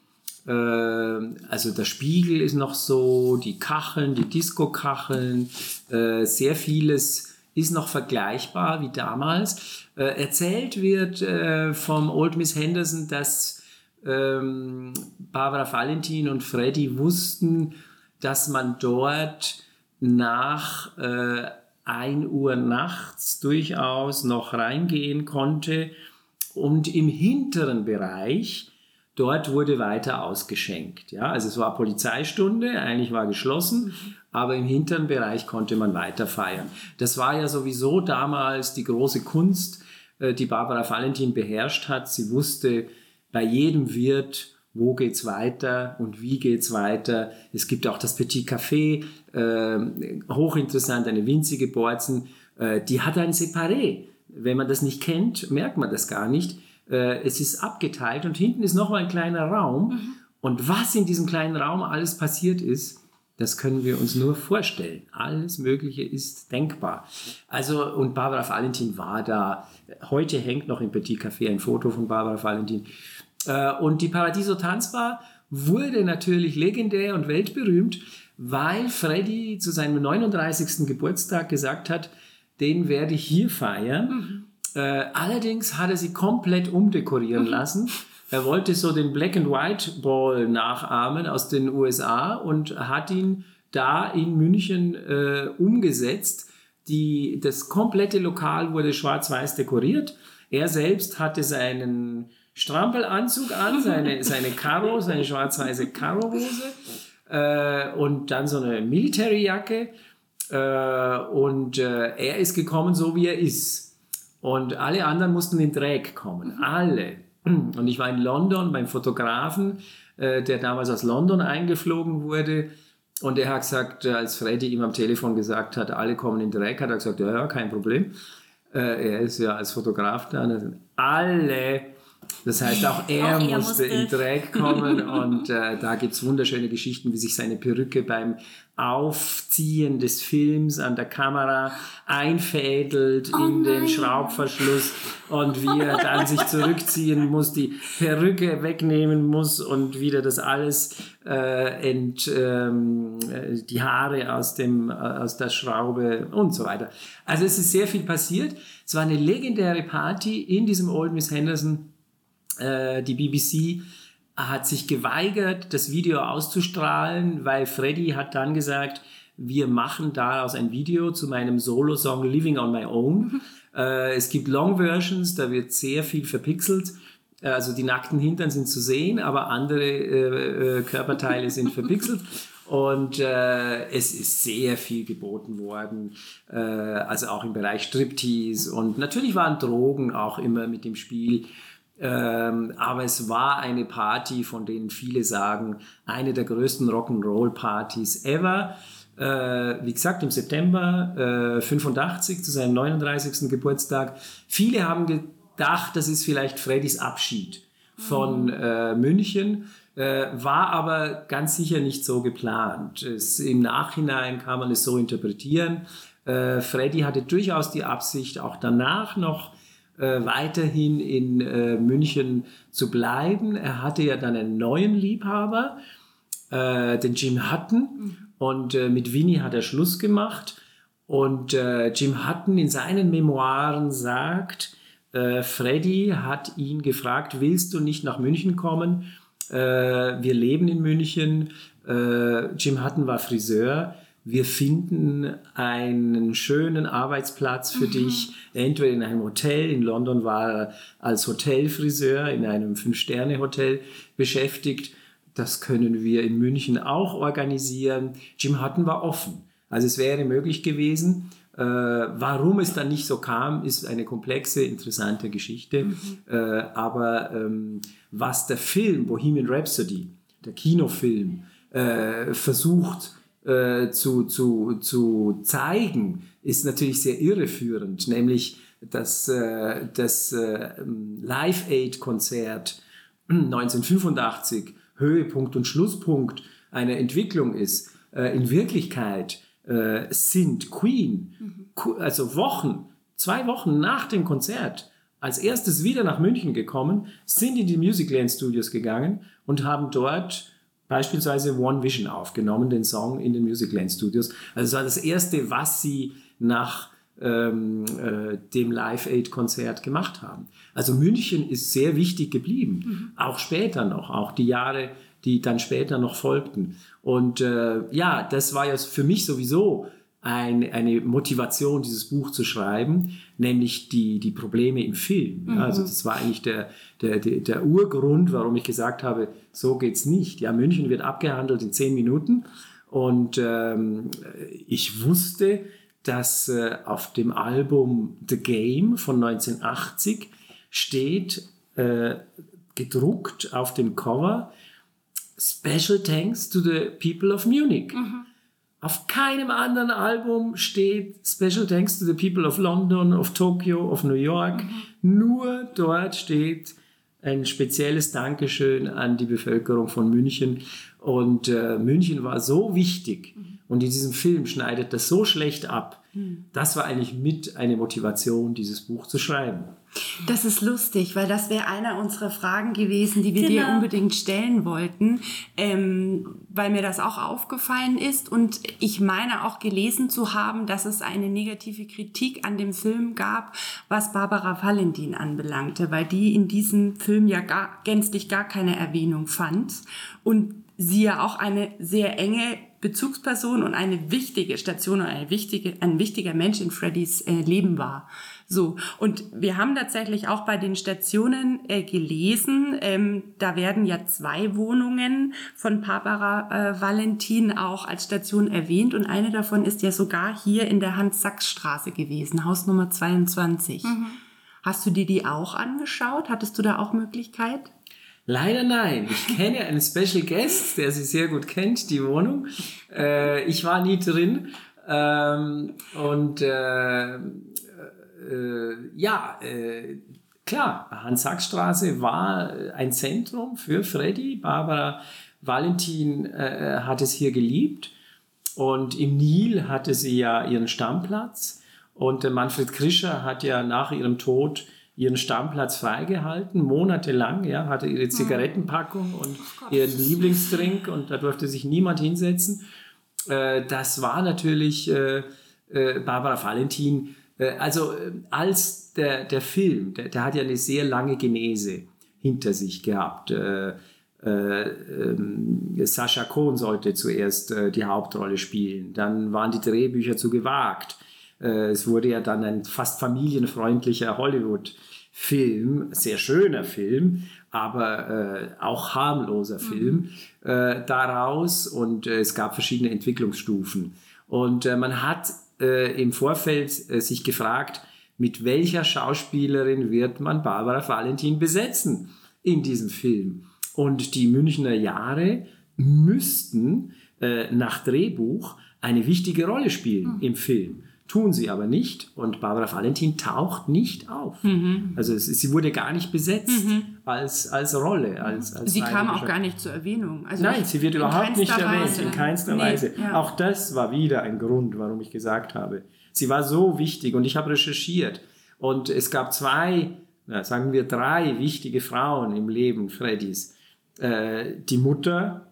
Äh, also der Spiegel ist noch so, die Kacheln, die Disco-Kacheln, äh, sehr vieles ist noch vergleichbar wie damals. Äh, erzählt wird äh, vom Old Miss Henderson, dass ähm, Barbara Valentin und Freddy wussten, dass man dort nach äh, 1 Uhr nachts durchaus noch reingehen konnte und im hinteren Bereich dort wurde weiter ausgeschenkt. Ja, also es war Polizeistunde, eigentlich war geschlossen, aber im hinteren Bereich konnte man weiter feiern. Das war ja sowieso damals die große Kunst, äh, die Barbara Valentin beherrscht hat. Sie wusste bei jedem Wirt, wo geht's weiter und wie geht's weiter. Es gibt auch das Petit Café, äh, hochinteressant, eine winzige Borzen, äh, die hat ein Separé. Wenn man das nicht kennt, merkt man das gar nicht. Äh, es ist abgeteilt und hinten ist nochmal ein kleiner Raum. Mhm. Und was in diesem kleinen Raum alles passiert ist, das können wir uns nur vorstellen. Alles Mögliche ist denkbar. Also, und Barbara Valentin war da. Heute hängt noch im Petit Café ein Foto von Barbara Valentin. Äh, und die Paradiso Tanzbar wurde natürlich legendär und weltberühmt, weil Freddy zu seinem 39. Geburtstag gesagt hat, den werde ich hier feiern. Mhm. Äh, allerdings hat er sie komplett umdekorieren mhm. lassen. Er wollte so den Black and White Ball nachahmen aus den USA und hat ihn da in München äh, umgesetzt. Die, das komplette Lokal wurde schwarz-weiß dekoriert. Er selbst hatte seinen Strampelanzug an, seine, seine Karo, seine schwarz-weiße Karohose äh, und dann so eine Military-Jacke. Äh, und äh, er ist gekommen, so wie er ist. Und alle anderen mussten in Drag kommen. Alle. Und ich war in London beim Fotografen, äh, der damals aus London eingeflogen wurde. Und er hat gesagt, als Freddy ihm am Telefon gesagt hat, alle kommen in Drag, hat er gesagt, ja, ja kein Problem. Äh, er ist ja als Fotograf da. Alle Das heißt, auch er, Auch er musste, musste. in Drag kommen und äh, da gibt es wunderschöne Geschichten, wie sich seine Perücke beim Aufziehen des Films an der Kamera einfädelt Oh in den nein. Schraubverschluss und wie er dann sich zurückziehen muss, die Perücke wegnehmen muss und wieder das alles äh, ent, ähm, äh, die Haare aus, dem, äh, aus der Schraube und so weiter. Also es ist sehr viel passiert. Es war eine legendäre Party in diesem Old Miss Henderson äh, die BBC hat sich geweigert, das Video auszustrahlen, weil Freddy hat dann gesagt, wir machen daraus ein Video zu meinem Solo-Song Living on My Own. Äh, es gibt Long-Versions, da wird sehr viel verpixelt. Äh, Also die nackten Hintern sind zu sehen, aber andere äh, äh, Körperteile sind verpixelt. Und äh, es ist sehr viel geboten worden, äh, also auch im Bereich Striptease. Und natürlich waren Drogen auch immer mit dem Spiel. Ähm, aber es war eine Party, von denen viele sagen, eine der größten Rock'n'Roll-Partys ever. Äh, wie gesagt, im September äh, 85 zu seinem 39. Geburtstag. Viele haben gedacht, das ist vielleicht Freddys Abschied von äh, München, äh, war aber ganz sicher nicht so geplant. Es, Im Nachhinein kann man es so interpretieren. Äh, Freddy hatte durchaus die Absicht, auch danach noch äh, weiterhin in äh, München zu bleiben. Er hatte ja dann einen neuen Liebhaber, äh, den Jim Hutton. Und äh, mit Winnie hat er Schluss gemacht. Und äh, Jim Hutton in seinen Memoiren sagt, äh, Freddy hat ihn gefragt, willst du nicht nach München kommen? Wir leben in München. Jim Hutton war Friseur. Wir finden einen schönen Arbeitsplatz für dich, entweder in einem Hotel. In London war er als Hotelfriseur in einem Fünf-Sterne-Hotel beschäftigt. Das können wir in München auch organisieren. Jim Hutton war offen. Also es wäre möglich gewesen. Äh, warum es dann nicht so kam, ist eine komplexe, interessante Geschichte. Äh, aber ähm, was der Film Bohemian Rhapsody, der Kinofilm, äh, versucht äh, zu, zu, zu zeigen, ist natürlich sehr irreführend, nämlich dass äh, das äh, Live Aid-Konzert 1985 Höhepunkt und Schlusspunkt einer Entwicklung ist. Äh, in Wirklichkeit äh, sind Queen, Ku- also Wochen, zwei Wochen nach dem Konzert, als erstes wieder nach München gekommen, sind in die Musicland Studios gegangen und haben dort beispielsweise One Vision aufgenommen, den Song in den Musicland Studios. Also es war das erste, was sie nach ähm, äh, dem Live Aid Konzert gemacht haben. Also München ist sehr wichtig geblieben, auch später noch, auch die Jahre, die dann später noch folgten. Und äh, ja, das war ja für mich sowieso ein, eine Motivation, dieses Buch zu schreiben, nämlich die, die Probleme im Film. Ja, also das war eigentlich der, der, der, der Urgrund, warum ich gesagt habe, so geht's nicht. Ja, München wird abgehandelt in zehn Minuten und ähm, ich wusste, dass äh, auf dem Album The Game von 1980 steht, äh, gedruckt auf dem Cover, Special Thanks to the People of Munich. Auf keinem anderen Album steht Special Thanks to the People of London, of Tokyo, of New York. Nur dort steht ein spezielles Dankeschön an die Bevölkerung von München. Und äh, München war so wichtig und in diesem Film schneidet das so schlecht ab. Das war eigentlich mit eine Motivation, dieses Buch zu schreiben. Das ist lustig, weil das wäre einer unserer Fragen gewesen, die wir dir Genau. unbedingt stellen wollten, ähm, weil mir das auch aufgefallen ist und ich meine auch gelesen zu haben, dass es eine negative Kritik an dem Film gab, was Barbara Valentin anbelangte, weil die in diesem Film ja gar, gänzlich gar keine Erwähnung fand und sie ja auch eine sehr enge Bezugsperson und eine wichtige Station und eine wichtige, ein wichtiger Mensch in Freddys äh, Leben war. So, und wir haben tatsächlich auch bei den Stationen äh, gelesen, ähm, da werden ja zwei Wohnungen von Barbara äh, Valentin auch als Station erwähnt und eine davon ist ja sogar hier in der Hans-Sachs-Straße gewesen, Haus Nummer 22. Hast du dir die auch angeschaut? Hattest du da auch Möglichkeit? Leider nein. Ich kenne einen Special Guest, der sie sehr gut kennt, die Wohnung. Äh, ich war nie drin. Ähm, und äh, ja, äh, klar, Hans-Sachs-Straße war ein Zentrum für Freddy. Barbara Valentin äh, hat es hier geliebt. Und im Nil hatte sie ja ihren Stammplatz. Und äh, Manfred Krischer hat ja nach ihrem Tod ihren Stammplatz freigehalten, monatelang, ja, hatte ihre Zigarettenpackung und ihren Lieblingsdrink und da durfte sich niemand hinsetzen. Äh, das war natürlich äh, äh, Barbara Valentin, äh, also äh, als der, der Film, der, der hat ja eine sehr lange Genese hinter sich gehabt. Äh, äh, ähm, Sascha Kohn sollte zuerst äh, die Hauptrolle spielen. Dann waren die Drehbücher zu gewagt. Äh, es wurde ja dann ein fast familienfreundlicher Hollywood-Film, sehr schöner Film, aber äh, auch harmloser Film äh, daraus und äh, es gab verschiedene Entwicklungsstufen. Und äh, man hat äh, im Vorfeld äh, sich gefragt, mit welcher Schauspielerin wird man Barbara Valentin besetzen in diesem Film? Und die Münchner Jahre müssten äh, nach Drehbuch eine wichtige Rolle spielen im Film. Tun sie aber nicht und Barbara Valentin taucht nicht auf. Also es, sie wurde gar nicht besetzt als, als Rolle. Als, als Sie kam auch gar nicht zur Erwähnung. Also Nein, sie wird überhaupt nicht erwähnt, Weise. in keinster Nee, Weise. ja. Auch das war wieder ein Grund, warum ich gesagt habe. Sie war so wichtig und ich habe recherchiert. Und es gab zwei, sagen wir drei wichtige Frauen im Leben Freddys. Äh, die Mutter,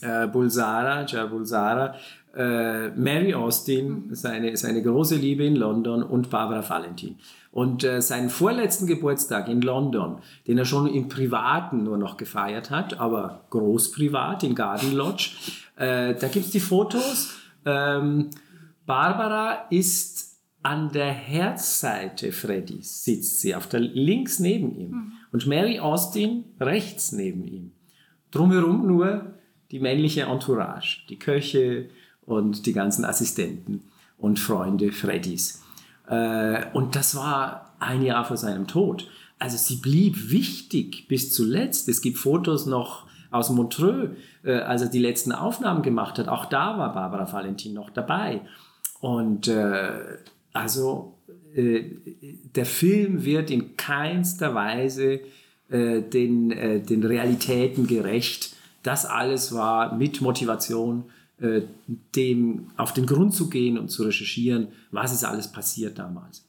äh, Bulsara, Jar Bulsara, äh, Mary Austin, seine, seine große Liebe in London und Barbara Valentin. Und äh, seinen vorletzten Geburtstag in London, den er schon im Privaten nur noch gefeiert hat, aber großprivat in Garden Lodge, äh, da gibt es die Fotos. Ähm, Barbara ist an der Herzseite Freddys, sitzt sie, auf der links neben ihm. Und Mary Austin rechts neben ihm. Drumherum nur die männliche Entourage, die Köche und die ganzen Assistenten und Freunde Freddys. Äh, und das war ein Jahr vor seinem Tod. Also sie blieb wichtig bis zuletzt. Es gibt Fotos noch aus Montreux, äh, als er die letzten Aufnahmen gemacht hat. Auch da war Barbara Valentin noch dabei. Und äh, also der Film wird in keinster Weise den, den Realitäten gerecht. Das alles war mit Motivation, äh, dem auf den Grund zu gehen und zu recherchieren, was ist alles passiert damals.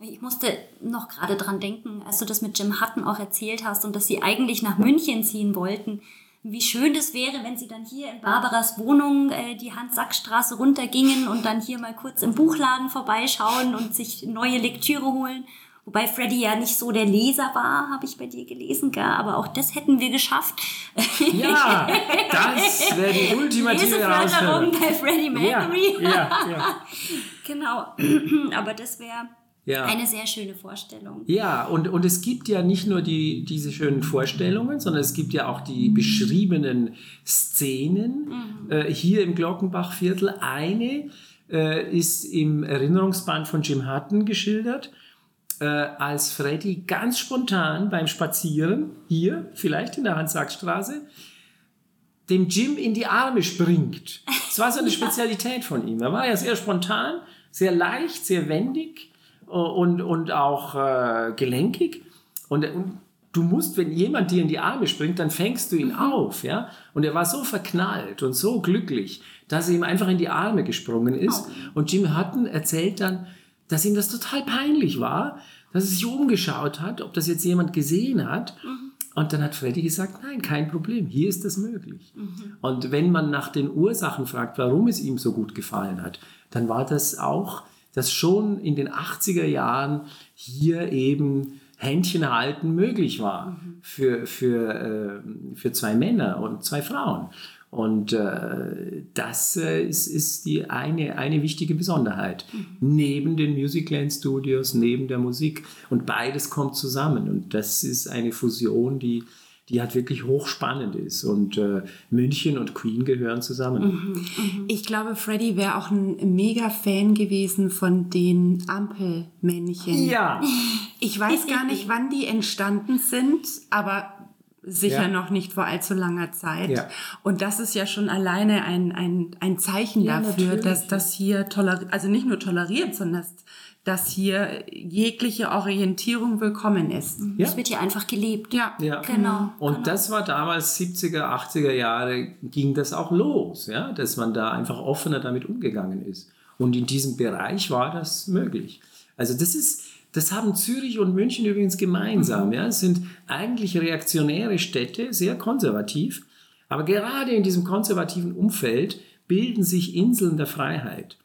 Ich musste noch gerade dran denken, als du das mit Jim Hutton auch erzählt hast und dass sie eigentlich nach München ziehen wollten. Wie schön das wäre, wenn sie dann hier in Barbaras Wohnung äh, die Hans-Sack-Straße runtergingen und dann hier mal kurz im Buchladen vorbeischauen und sich neue Lektüre holen. Wobei Freddy ja nicht so der Leser war, habe ich bei dir gelesen, gell? aber auch das hätten wir geschafft. Ja, das wäre die ultimative Herausforderung. bei Freddie Ja, Mercury. ja, ja. Genau. aber das wäre Ja. eine sehr schöne Vorstellung. Ja, und, und es gibt ja nicht nur die, diese schönen Vorstellungen, sondern es gibt ja auch die beschriebenen Szenen äh, hier im Glockenbachviertel. Eine äh, ist im Erinnerungsband von Jim Hutton geschildert, äh, als Freddy ganz spontan beim Spazieren, hier vielleicht in der Hans-Sachs-Straße, dem Jim in die Arme springt. Das war so eine Spezialität von ihm. Er war ja sehr spontan, sehr leicht, sehr wendig äh, und, und auch äh, gelenkig. Und, äh, du musst, wenn jemand dir in die Arme springt, dann fängst du ihn auf. Ja? Und er war so verknallt und so glücklich, dass er ihm einfach in die Arme gesprungen ist. Und Jim Hutton erzählt dann, dass ihm das total peinlich war, dass er sich umgeschaut hat, ob das jetzt jemand gesehen hat. Und dann hat Freddy gesagt, nein, kein Problem, hier ist das möglich. Und wenn man nach den Ursachen fragt, warum es ihm so gut gefallen hat, dann war das auch, dass schon in den 80er Jahren hier eben Händchen halten möglich war für, für, äh, für zwei Männer und zwei Frauen. Und äh, das äh, ist, ist die eine, eine wichtige Besonderheit. Neben den Musicland Studios, neben der Musik. Und beides kommt zusammen. Und das ist eine Fusion, die, die halt wirklich hochspannend ist. Und äh, München und Queen gehören zusammen. Ich glaube, Freddy wäre auch ein mega Fan gewesen von den Ampelmännchen. Ja, Ich weiß gar nicht, wann die entstanden sind, aber sicher Ja. noch nicht vor allzu langer Zeit. Ja. Und das ist ja schon alleine ein, ein, ein Zeichen Ja, dafür, natürlich. dass das hier toleriert, also nicht nur toleriert, sondern dass dass hier jegliche Orientierung willkommen ist. Ja. Es wird hier einfach gelebt. Ja, Ja. Genau. Und genau. das war damals 70er, 80er Jahre ging das auch los, ja, dass man da einfach offener damit umgegangen ist. Und in diesem Bereich war das möglich. Also das ist, das haben Zürich und München übrigens gemeinsam. Ja, es sind eigentlich reaktionäre Städte, sehr konservativ, aber gerade in diesem konservativen Umfeld bilden sich Inseln der Freiheit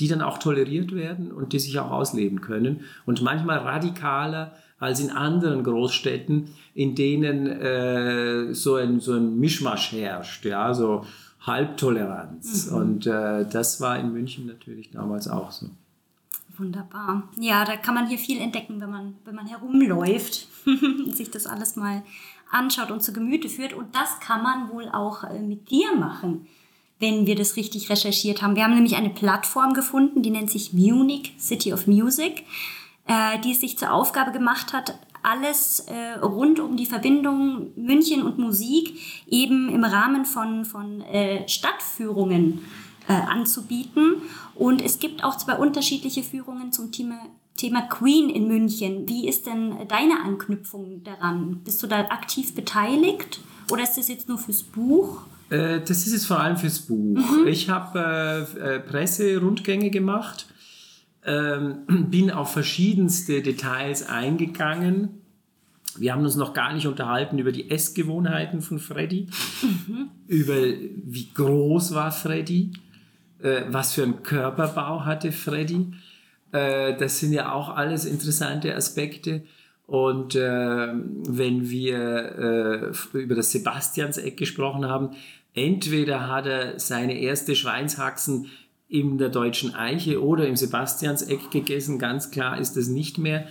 die dann auch toleriert werden und die sich auch ausleben können und manchmal radikaler als in anderen Großstädten, in denen äh, so, ein, so ein Mischmasch herrscht, ja, so Halbtoleranz. Und äh, das war in München natürlich damals auch so. Wunderbar. Ja, da kann man hier viel entdecken, wenn man, wenn man herumläuft und sich das alles mal anschaut und zu Gemüte führt. Und das kann man wohl auch äh, mit dir machen, wenn wir das richtig recherchiert haben. Wir haben nämlich eine Plattform gefunden, die nennt sich Munich City of Music, äh, die es sich zur Aufgabe gemacht hat, alles äh, rund um die Verbindung München und Musik eben im Rahmen von, von äh, Stadtführungen äh, anzubieten. Und es gibt auch zwei unterschiedliche Führungen zum Thema, Thema Queen in München. Wie ist denn deine Anknüpfung daran? Bist du da aktiv beteiligt oder ist das jetzt nur fürs Buch? Äh, das ist es vor allem fürs Buch. Ich habe äh, äh, Presserundgänge gemacht, ähm, bin auf verschiedenste Details eingegangen. Wir haben uns noch gar nicht unterhalten über die Essgewohnheiten von Freddy, über wie groß war Freddy, äh, was für einen Körperbau hatte Freddy. Äh, das sind ja auch alles interessante Aspekte. Und äh, wenn wir äh, über das Sebastianseck gesprochen haben, entweder hat er seine erste Schweinshaxen in der deutschen Eiche oder im Sebastianseck gegessen, ganz klar ist es nicht mehr.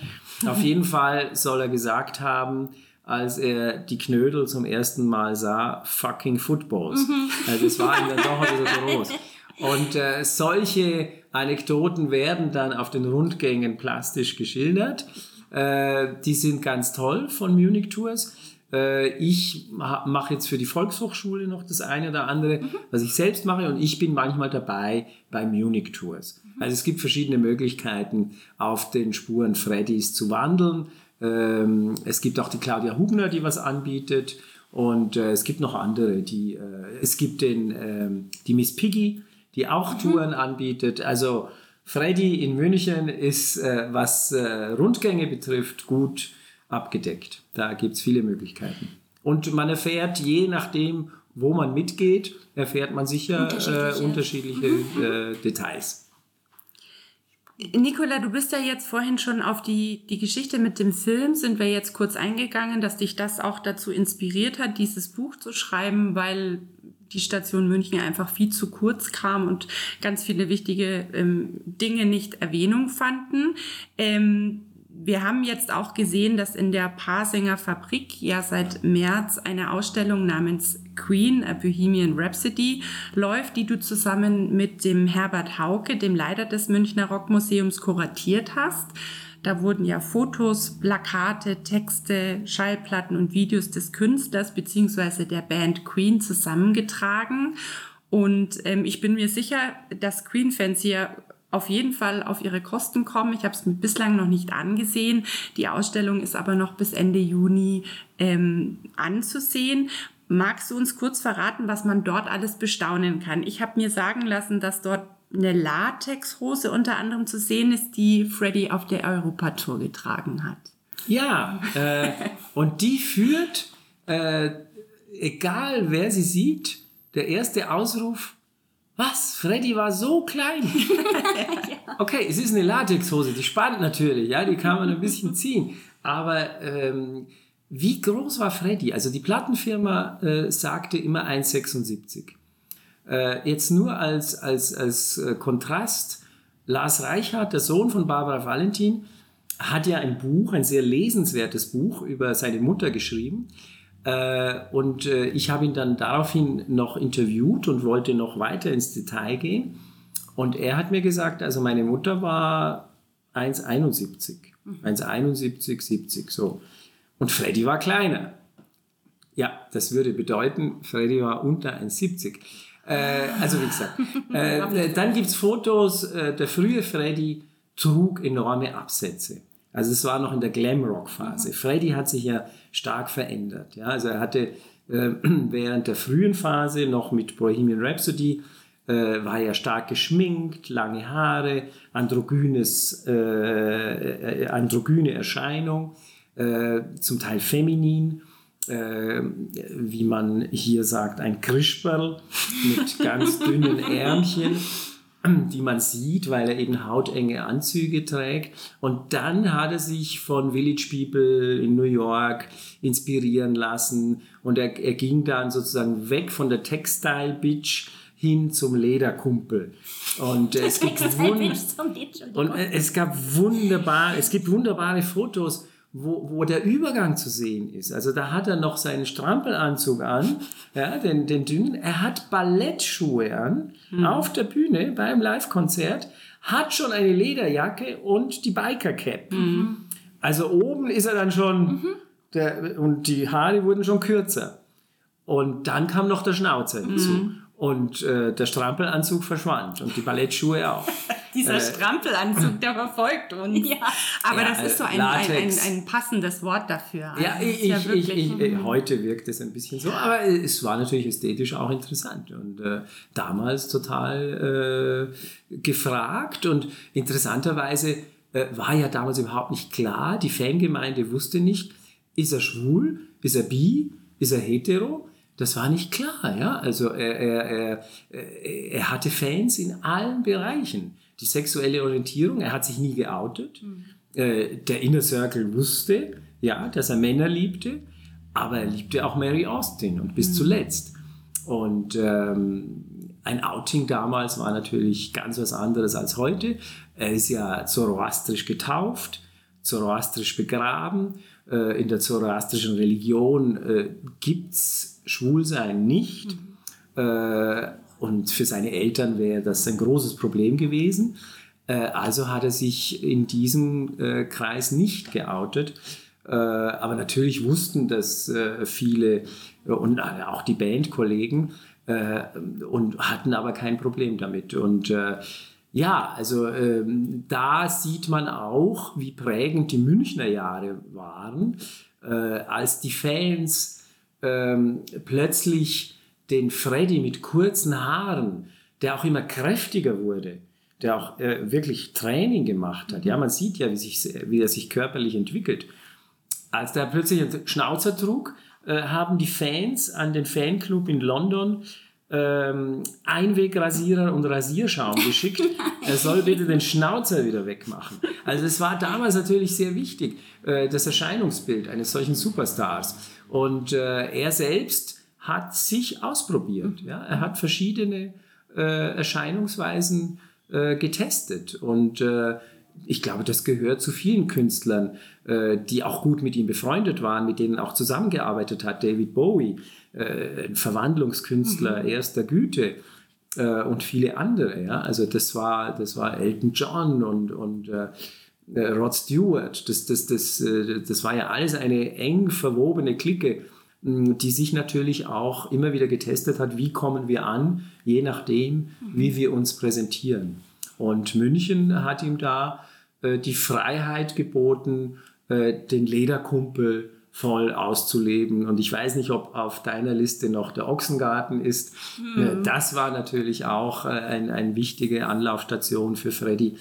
Auf jeden Fall soll er gesagt haben, als er die Knödel zum ersten Mal sah, fucking Footballs. Also es war ihm dann doch ein bisschen groß. Und äh, solche Anekdoten werden dann auf den Rundgängen plastisch geschildert. Äh, die sind ganz toll von Munich Tours. Äh, ich ma mache jetzt für die Volkshochschule noch das eine oder andere, was ich selbst mache und ich bin manchmal dabei bei Munich Tours. Also es gibt verschiedene Möglichkeiten, auf den Spuren Freddys zu wandeln. Ähm, es gibt auch die Claudia Hubner, die was anbietet und äh, es gibt noch andere, die äh, es gibt den ähm, die Miss Piggy, die auch Touren anbietet. Also Freddy in München ist, äh, was äh, Rundgänge betrifft, gut abgedeckt. Da gibt es viele Möglichkeiten. Und man erfährt, je nachdem, wo man mitgeht, erfährt man sicher Unterschiedliche. äh, unterschiedliche äh, Details. Nicola, du bist ja jetzt vorhin schon auf die, die Geschichte mit dem Film, sind wir jetzt kurz eingegangen, dass dich das auch dazu inspiriert hat, dieses Buch zu schreiben, weil die Station München einfach viel zu kurz kam und ganz viele wichtige ähm, Dinge nicht Erwähnung fanden. Ähm, wir haben jetzt auch gesehen, dass in der Parsinger Fabrik ja seit März eine Ausstellung namens Queen, a Bohemian Rhapsody läuft, die du zusammen mit dem Herbert Hauke, dem Leiter des Münchner Rockmuseums, kuratiert hast. Da wurden ja Fotos, Plakate, Texte, Schallplatten und Videos des Künstlers bzw. der Band Queen zusammengetragen. Und ähm, ich bin mir sicher, dass Queen-Fans hier auf jeden Fall auf ihre Kosten kommen. Ich habe es mir bislang noch nicht angesehen. Die Ausstellung ist aber noch bis Ende Juni ähm, anzusehen. Magst du uns kurz verraten, was man dort alles bestaunen kann? Ich habe mir sagen lassen, dass dort eine Latexhose unter anderem zu sehen ist, die Freddy auf der Europatour getragen hat. Ja, äh, und die führt, äh, egal wer sie sieht, der erste Ausruf, was? Freddy war so klein. Okay, es ist eine Latexhose, die spannt natürlich, ja, die kann man ein bisschen ziehen. Aber ähm, wie groß war Freddy? Also die Plattenfirma äh, sagte immer 1,76. Äh, jetzt nur als, als, als äh, Kontrast, Lars Reichhardt, der Sohn von Barbara Valentin, hat ja ein Buch, ein sehr lesenswertes Buch über seine Mutter geschrieben. Äh, und ich habe ihn dann daraufhin noch interviewt und wollte noch weiter ins Detail gehen. Und er hat mir gesagt, also meine Mutter war 1,71. 1,71, 70, so. Und Freddy war kleiner. Ja, das würde bedeuten, Freddy war unter 1,70. Äh, also wie gesagt. Äh, dann gibt es Fotos, äh, der frühe Freddy trug enorme Absätze. Also es war noch in der Glamrock-Phase. Freddy hat sich ja stark verändert. Ja? Also er hatte äh, während der frühen Phase noch mit Bohemian Rhapsody äh, war er stark geschminkt, lange Haare, androgynes, äh, äh, androgyne Erscheinung, äh, zum Teil feminin, äh, wie man hier sagt, ein Krischperl mit ganz dünnen Ärmchen die man sieht, weil er eben hautenge Anzüge trägt. Und dann hat er sich von Village People in New York inspirieren lassen und er, er ging dann sozusagen weg von der Textile Bitch hin zum Lederkumpel. Und es, gibt wund und es gab wunderbar, es gibt wunderbare Fotos wo, wo der Übergang zu sehen ist. Also da hat er noch seinen Strampelanzug an, ja, den, den dünnen. Er hat Ballettschuhe an mhm. auf der Bühne beim Live-Konzert, hat schon eine Lederjacke und die Biker-Cap. Mhm. Also oben ist er dann schon, mhm. der, und die Haare wurden schon kürzer. Und dann kam noch der Schnauzer hinzu. Und äh, der Strampelanzug verschwand und die Ballettschuhe auch. Dieser äh, Strampelanzug, der verfolgt uns. Ja. Aber ja, das ist so ein, ein, ein, ein, passendes Wort dafür. Ja, also ich, ja ich, ich, ich, heute wirkt es ein bisschen so, aber es war natürlich ästhetisch auch interessant und äh, damals total äh, gefragt und interessanterweise äh, war ja damals überhaupt nicht klar, die Fangemeinde wusste nicht, ist er schwul, ist er bi, ist er hetero, das war nicht klar, ja. Also er, er, er, er hatte Fans in allen Bereichen. Die sexuelle Orientierung, er hat sich nie geoutet. Mhm. Äh, der Inner Circle wusste, ja, dass er Männer liebte, aber er liebte auch Mary Austin und bis mhm. zuletzt. Und ähm, ein Outing damals war natürlich ganz was anderes als heute. Er ist ja zoroastrisch getauft, zoroastrisch begraben. Äh, in der zoroastrischen Religion äh, gibt es Schwulsein nicht. Mhm. Äh, und für seine Eltern wäre das ein großes Problem gewesen. Äh, also hat er sich in diesem äh, Kreis nicht geoutet. Äh, aber natürlich wussten das äh, viele und auch die Bandkollegen äh, und hatten aber kein Problem damit. Und ja, also ähm, da sieht man auch, wie prägend die Münchner Jahre waren, als die Fans ähm, plötzlich den Freddy mit kurzen Haaren, der auch immer kräftiger wurde, der auch äh, wirklich Training gemacht hat. Ja, man sieht ja, wie, sich, wie er sich körperlich entwickelt. Als der plötzlich einen Schnauzer trug, äh, haben die Fans an den Fanclub in London ähm, Einwegrasierer und Rasierschaum geschickt. er soll bitte den Schnauzer wieder wegmachen. Also es war damals natürlich sehr wichtig, äh, das Erscheinungsbild eines solchen Superstars. Und äh, er selbst hat sich ausprobiert. Ja? Er hat verschiedene äh, Erscheinungsweisen äh, getestet. Und äh, ich glaube, das gehört zu vielen Künstlern, äh, die auch gut mit ihm befreundet waren, mit denen auch zusammengearbeitet hat. David Bowie, äh, ein Verwandlungskünstler mhm. erster Güte äh, und viele andere. Ja? Also das war, das war Elton John und, und äh, Rod Stewart, das, das, das, äh, das war ja alles eine eng verwobene Clique, die sich natürlich auch immer wieder getestet hat, wie kommen wir an, je nachdem, wie wir uns präsentieren. Und München hat ihm da äh, die Freiheit geboten, den Lederkumpel voll auszuleben. Und ich weiß nicht, ob auf deiner Liste noch der Ochsengarten ist. Mhm. Das war natürlich auch eine ein wichtige Anlaufstation für Freddy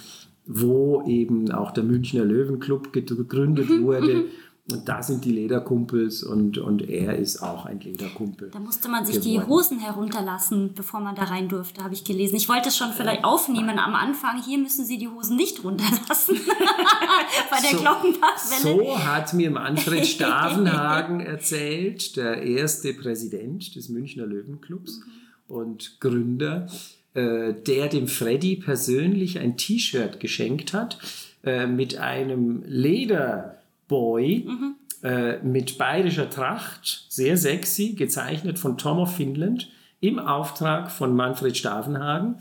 wo eben auch der Münchner Löwenclub gegründet mhm, wurde. Mhm. Und da sind die Lederkumpels und, und er ist auch ein Lederkumpel. Da musste man sich geworden. die Hosen herunterlassen, bevor man da rein durfte, habe ich gelesen. Ich wollte es schon vielleicht aufnehmen am Anfang. Hier müssen Sie die Hosen nicht runterlassen. Bei der so, Glockenbachwelle. So hat mir Manfred Stavenhagen erzählt, der erste Präsident des Münchner Löwenclubs mhm. und Gründer. Äh, der dem Freddy persönlich ein T-Shirt geschenkt hat äh, mit einem Lederboy mhm. äh, mit bayerischer Tracht, sehr sexy, gezeichnet von Tom of Finland im Auftrag von Manfred Stavenhagen,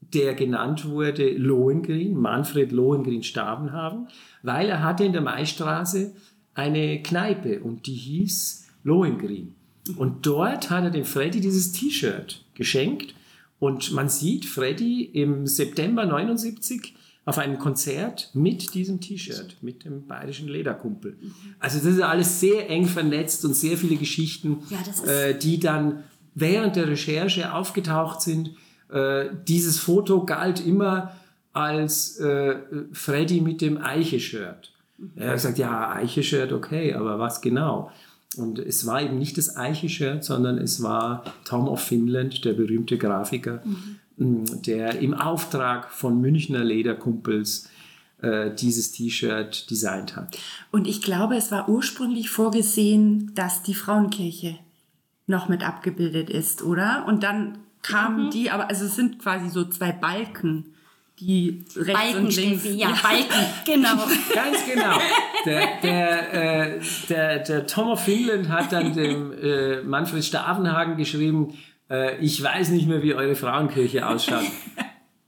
der genannt wurde Lohengrin, Manfred Lohengrin Stavenhagen, weil er hatte in der Maistraße eine Kneipe und die hieß Lohengrin. Und dort hat er dem Freddy dieses T-Shirt geschenkt und man sieht Freddy im September 79 auf einem Konzert mit diesem T-Shirt, mit dem bayerischen Lederkumpel. Also das ist alles sehr eng vernetzt und sehr viele Geschichten, Ja, äh, die dann während der Recherche aufgetaucht sind. Äh, dieses Foto galt immer als äh, Freddy mit dem Eiche-Shirt. Er hat gesagt, ja, Eiche-Shirt, okay, aber was genau? Und es war eben nicht das Eiche-Shirt, sondern es war Tom of Finland, der berühmte Grafiker, mh, der im Auftrag von Münchner Lederkumpels äh, dieses T-Shirt designt hat. Und ich glaube, es war ursprünglich vorgesehen, dass die Frauenkirche noch mit abgebildet ist, oder? Und dann kamen die, aber also es sind quasi so zwei Balken, die rechts Balken, und links. Steffi, ja, Balken, genau. Ganz genau. Der, der, äh, der, der Tom of Finland hat dann dem äh, Manfred Stavenhagen geschrieben, äh, ich weiß nicht mehr, wie eure Frauenkirche ausschaut.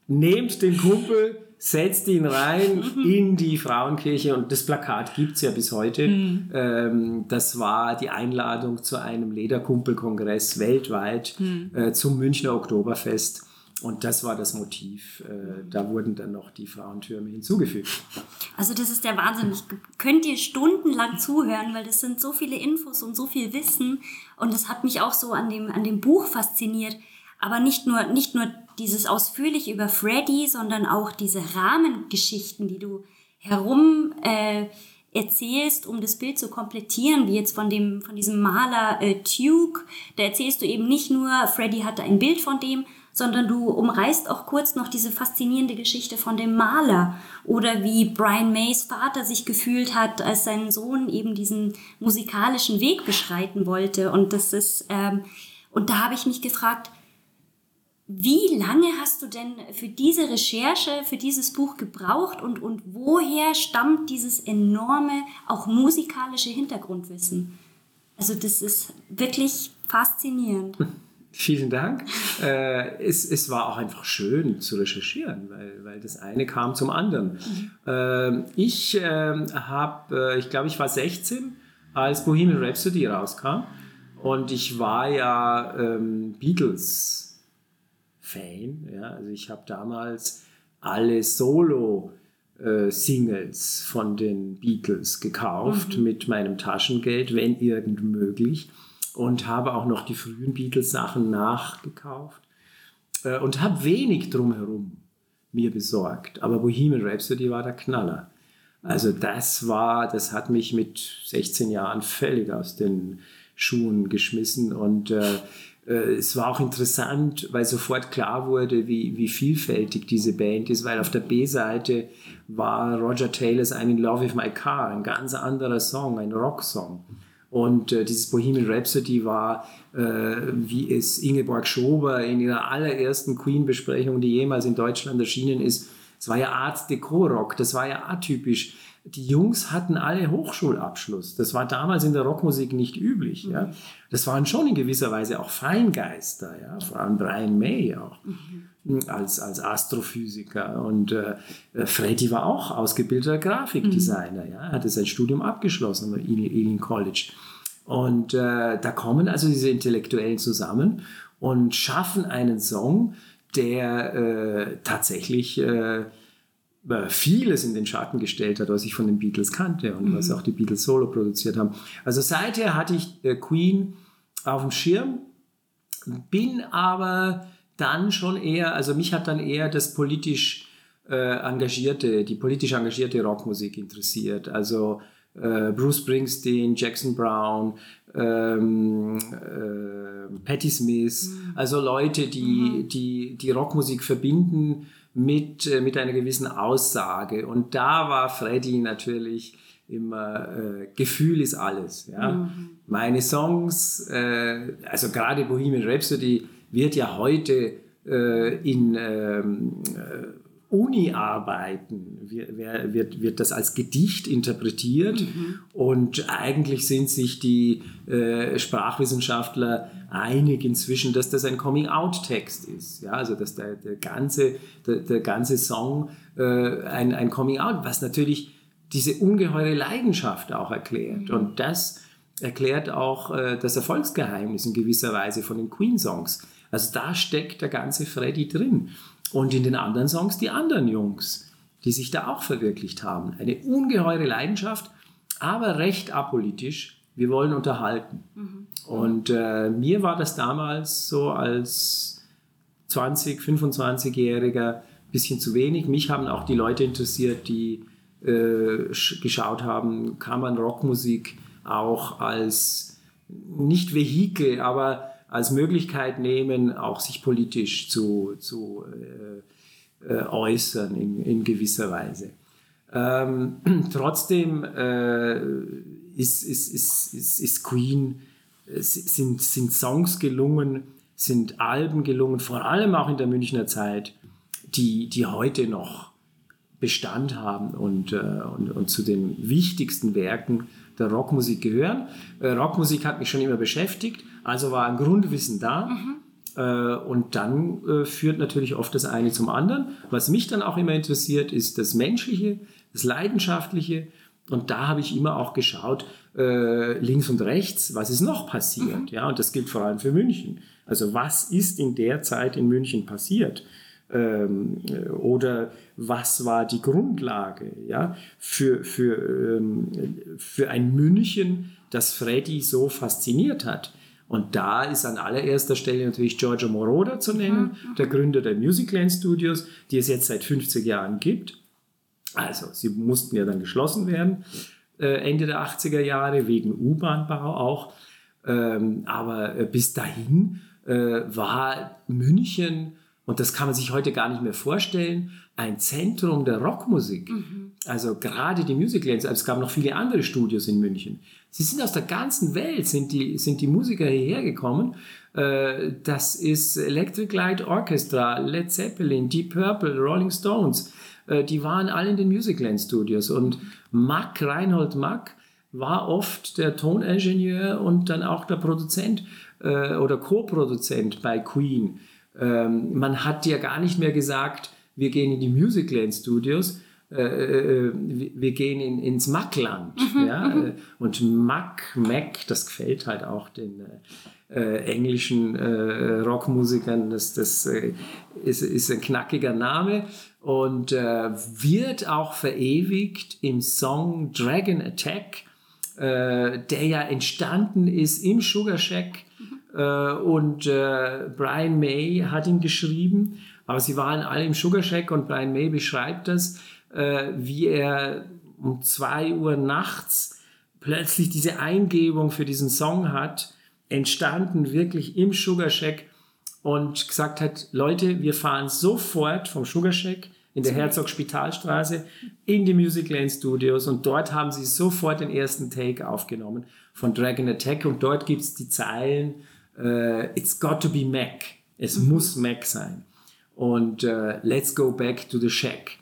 Nehmt den Kumpel, setzt ihn rein in die Frauenkirche und das Plakat gibt es ja bis heute. Ähm, das war die Einladung zu einem Lederkumpelkongress weltweit äh, zum Münchner Oktoberfest. Und das war das Motiv. Äh, da wurden dann noch die Frauentürme hinzugefügt. Also das ist der Wahnsinn. Ich könnt ihr stundenlang zuhören, weil das sind so viele Infos und so viel Wissen. Und das hat mich auch so an dem, an dem Buch fasziniert. Aber nicht nur, nicht nur dieses ausführlich über Freddy, sondern auch diese Rahmengeschichten, die du herum äh, erzählst, um das Bild zu komplettieren, wie jetzt von dem, von diesem Maler äh, Tuke. Da erzählst du eben nicht nur, Freddy hatte ein Bild von dem, sondern du umreißt auch kurz noch diese faszinierende Geschichte von dem Maler oder wie Brian Mays Vater sich gefühlt hat, als sein Sohn eben diesen musikalischen Weg beschreiten wollte. Und das ist, ähm, und da habe ich mich gefragt, wie lange hast du denn für diese Recherche, für dieses Buch gebraucht und, und woher stammt dieses enorme, auch musikalische Hintergrundwissen? Also das ist wirklich faszinierend. Vielen Dank. Äh, es, es war auch einfach schön zu recherchieren, weil, weil das eine kam zum anderen. Ähm, ich ähm, habe, äh, ich glaube, ich war 16, als Bohemian Rhapsody rauskam. Und ich war ja ähm, Beatles-Fan. Ja? Also ich habe damals alle Solo- äh, Singles von den Beatles gekauft mit meinem Taschengeld, wenn irgend möglich. Und habe auch noch die frühen Beatles-Sachen nachgekauft. Äh, und habe wenig drumherum mir besorgt. Aber Bohemian Rhapsody war der Knaller. Also das war, das hat mich mit 16 Jahren völlig aus den Schuhen geschmissen und äh, äh, es war auch interessant, weil sofort klar wurde, wie, wie vielfältig diese Band ist, weil auf der B-Seite war Roger Taylors I'm in Love with My Car, ein ganz anderer Song, ein Rocksong. Und äh, dieses Bohemian Rhapsody war, äh, wie es Ingeborg Schober in ihrer allerersten Queen-Besprechung, die jemals in Deutschland erschienen ist, es war ja Art Deco-Rock, das war ja atypisch. Die Jungs hatten alle Hochschulabschluss. Das war damals in der Rockmusik nicht üblich. Ja. Das waren schon in gewisser Weise auch Feingeister, ja. vor allem Brian May auch als, als Astrophysiker. Und äh, Freddy war auch ausgebildeter Grafikdesigner. Ja. Er hatte sein Studium abgeschlossen am Ealing College. Und äh, da kommen also diese Intellektuellen zusammen und schaffen einen Song, der äh, tatsächlich äh, vieles in den Schatten gestellt hat, was ich von den Beatles kannte und was auch die Beatles solo produziert haben. Also seither hatte ich äh, Queen auf dem Schirm, bin aber dann schon eher, also mich hat dann eher das politisch äh, engagierte, die politisch engagierte Rockmusik interessiert. Also äh, Bruce Springsteen, Jackson Brown, ähm, äh, Patti Smith, also Leute, die, die die Rockmusik verbinden mit, äh, mit einer gewissen Aussage. Und da war Freddy natürlich immer, äh, Gefühl ist alles. Ja? Meine Songs, äh, also gerade Bohemian Rhapsody wird ja heute äh, in ähm, äh, Uni-Arbeiten wird, wird, wird das als Gedicht interpretiert und eigentlich sind sich die äh, Sprachwissenschaftler einig inzwischen, dass das ein Coming-out-Text ist. Ja, also dass der, der, ganze, der, der ganze Song äh, ein, ein Coming-out, was natürlich diese ungeheure Leidenschaft auch erklärt. Und das erklärt auch äh, das Erfolgsgeheimnis in gewisser Weise von den Queen-Songs. Also da steckt der ganze Freddy drin. Und in den anderen Songs die anderen Jungs, die sich da auch verwirklicht haben. Eine ungeheure Leidenschaft, aber recht apolitisch. Wir wollen unterhalten. Mhm. Und äh, mir war das damals so als 20, 25-Jähriger ein bisschen zu wenig. Mich haben auch die Leute interessiert, die äh, geschaut haben, kann man Rockmusik auch als nicht Vehikel, aber als Möglichkeit nehmen, auch sich politisch zu, zu äh, äh, äußern in, in gewisser Weise. Ähm, trotzdem äh, ist, ist, ist, ist, Queen, sind, sind Songs gelungen, sind Alben gelungen, vor allem auch in der Münchner Zeit, die, die heute noch Bestand haben und, äh, und, und zu den wichtigsten Werken der Rockmusik gehören. Äh, Rockmusik hat mich schon immer beschäftigt, also war ein Grundwissen da. Mhm. Äh, und dann äh, führt natürlich oft das eine zum anderen. Was mich dann auch immer interessiert, ist das Menschliche, das Leidenschaftliche. Und da habe ich immer auch geschaut, äh, links und rechts, was ist noch passiert. Mhm. Ja, und das gilt vor allem für München. Also was ist in der Zeit in München passiert? Ähm, oder was war die Grundlage ja, für, für, ähm, für ein München, das Freddy so fasziniert hat. Und da ist an allererster Stelle natürlich Giorgio Moroder zu nennen, mhm. der Gründer der Musicland Studios, die es jetzt seit 50 Jahren gibt. Also, sie mussten ja dann geschlossen werden, äh, Ende der 80er Jahre, wegen U-Bahn-Bau auch. Ähm, aber äh, bis dahin äh, war München und das kann man sich heute gar nicht mehr vorstellen, ein Zentrum der Rockmusik. Mhm. Also gerade die Musiclands, es gab noch viele andere Studios in München. Sie sind aus der ganzen Welt, sind die, sind die Musiker hierher gekommen. Äh, das ist Electric Light Orchestra, Led Zeppelin, Deep Purple, Rolling Stones. Äh, die waren alle in den Musicland Studios. Und Mack, Reinhold Mack, war oft der Toningenieur und dann auch der Produzent äh, oder Co-Produzent bei Queen. Ähm, man hat ja gar nicht mehr gesagt, wir gehen in die Musicland Studios, äh, äh, äh wir gehen in, ins Mackland. Mhm, ja? Mhm. Äh, und Mack, Mac, das gefällt halt auch den äh, englischen äh, Rockmusikern. Das, das ist, ist ein knackiger Name und wird auch verewigt im Song Dragon Attack, der ja entstanden ist im Sugar Shack äh, und äh, Brian May hat ihn geschrieben, aber sie waren alle im Sugar Shack und Brian May beschreibt das, äh, wie er um zwei Uhr nachts plötzlich diese Eingebung für diesen Song hat, entstanden wirklich im Sugar Shack und gesagt hat, Leute, wir fahren sofort vom Sugar Shack in der Herzog-Spitalstraße in die Musicland Studios und dort haben sie sofort den ersten Take aufgenommen von Dragon Attack und dort gibt es die Zeilen uh, It's got to be Mac. Es muss Mac sein. Und uh, Let's go back to the Shack.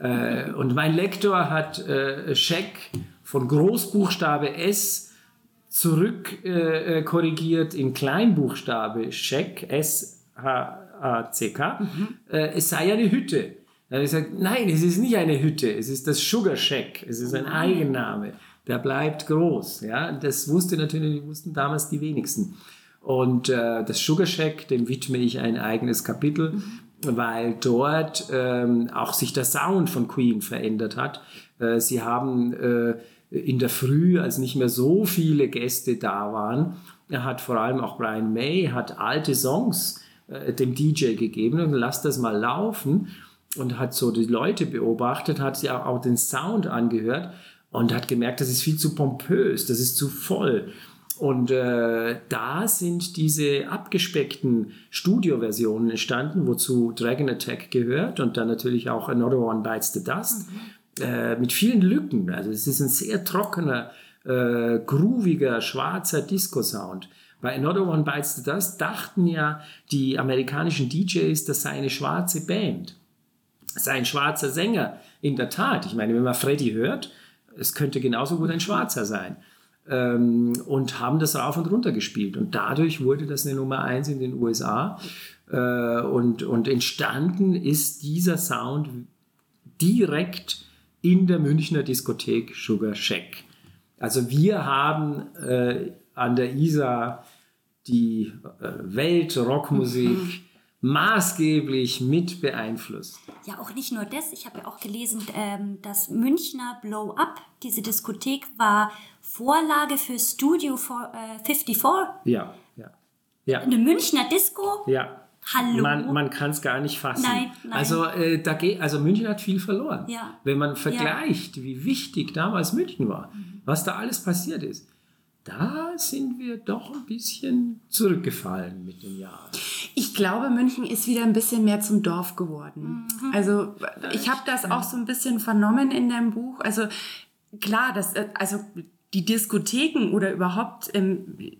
Uh, und mein Lektor hat äh, Shack von Großbuchstabe S zurück äh, korrigiert in Kleinbuchstabe Shack, S-H-A-C-K. Mhm. Äh, es sei eine Hütte. Dann habe ich gesagt, nein, es ist nicht eine Hütte, es ist das Sugar Shack, es ist ein Eigenname, der bleibt groß. Ja? Das wusste natürlich, wussten damals die wenigsten. Und äh, das Sugar Shack, dem widme ich ein eigenes Kapitel, mhm. Weil dort ähm, auch sich der Sound von Queen verändert hat. Äh, sie haben äh, in der Früh, als nicht mehr so viele Gäste da waren, hat vor allem auch Brian May, hat alte Songs äh, dem DJ gegeben und lass das mal laufen und hat so die Leute beobachtet, hat sich auch, auch den Sound angehört und hat gemerkt, das ist viel zu pompös, das ist zu voll. Und äh, da sind diese abgespeckten Studioversionen entstanden, wozu Dragon Attack gehört und dann natürlich auch Another One Bites the Dust, mhm. äh, mit vielen Lücken. Also es ist ein sehr trockener, äh, grooviger, schwarzer Disco-Sound. Bei Another One Bites the Dust dachten ja die amerikanischen DJs, das sei eine schwarze Band, das sei ein schwarzer Sänger. In der Tat, ich meine, wenn man Freddy hört, es könnte genauso gut ein Schwarzer sein ähm, und haben das rauf und runter gespielt. Und dadurch wurde das eine Nummer eins in den USA. Äh, und, und entstanden ist dieser Sound direkt in der Münchner Diskothek Sugar Shack. Also wir haben äh, an der ISA die äh, Weltrockmusik maßgeblich mit beeinflusst. Ja, auch nicht nur das. Ich habe ja auch gelesen, ähm, dass Münchner Blow Up, diese Diskothek, war Vorlage für Studio for, äh, 54. Ja, ja. Ja. Eine Münchner Disco. Ja. Hallo. Man, man kann es gar nicht fassen. Nein, nein. Also, äh, da geht, also München hat viel verloren. Ja. Wenn man vergleicht, wie wichtig damals München war, was da alles passiert ist, da sind wir doch ein bisschen zurückgefallen mit den Jahren. Ich glaube, München ist wieder ein bisschen mehr zum Dorf geworden. Also ich habe das auch so ein bisschen vernommen in deinem Buch. Also klar, das, äh, also die Diskotheken oder überhaupt ähm, die,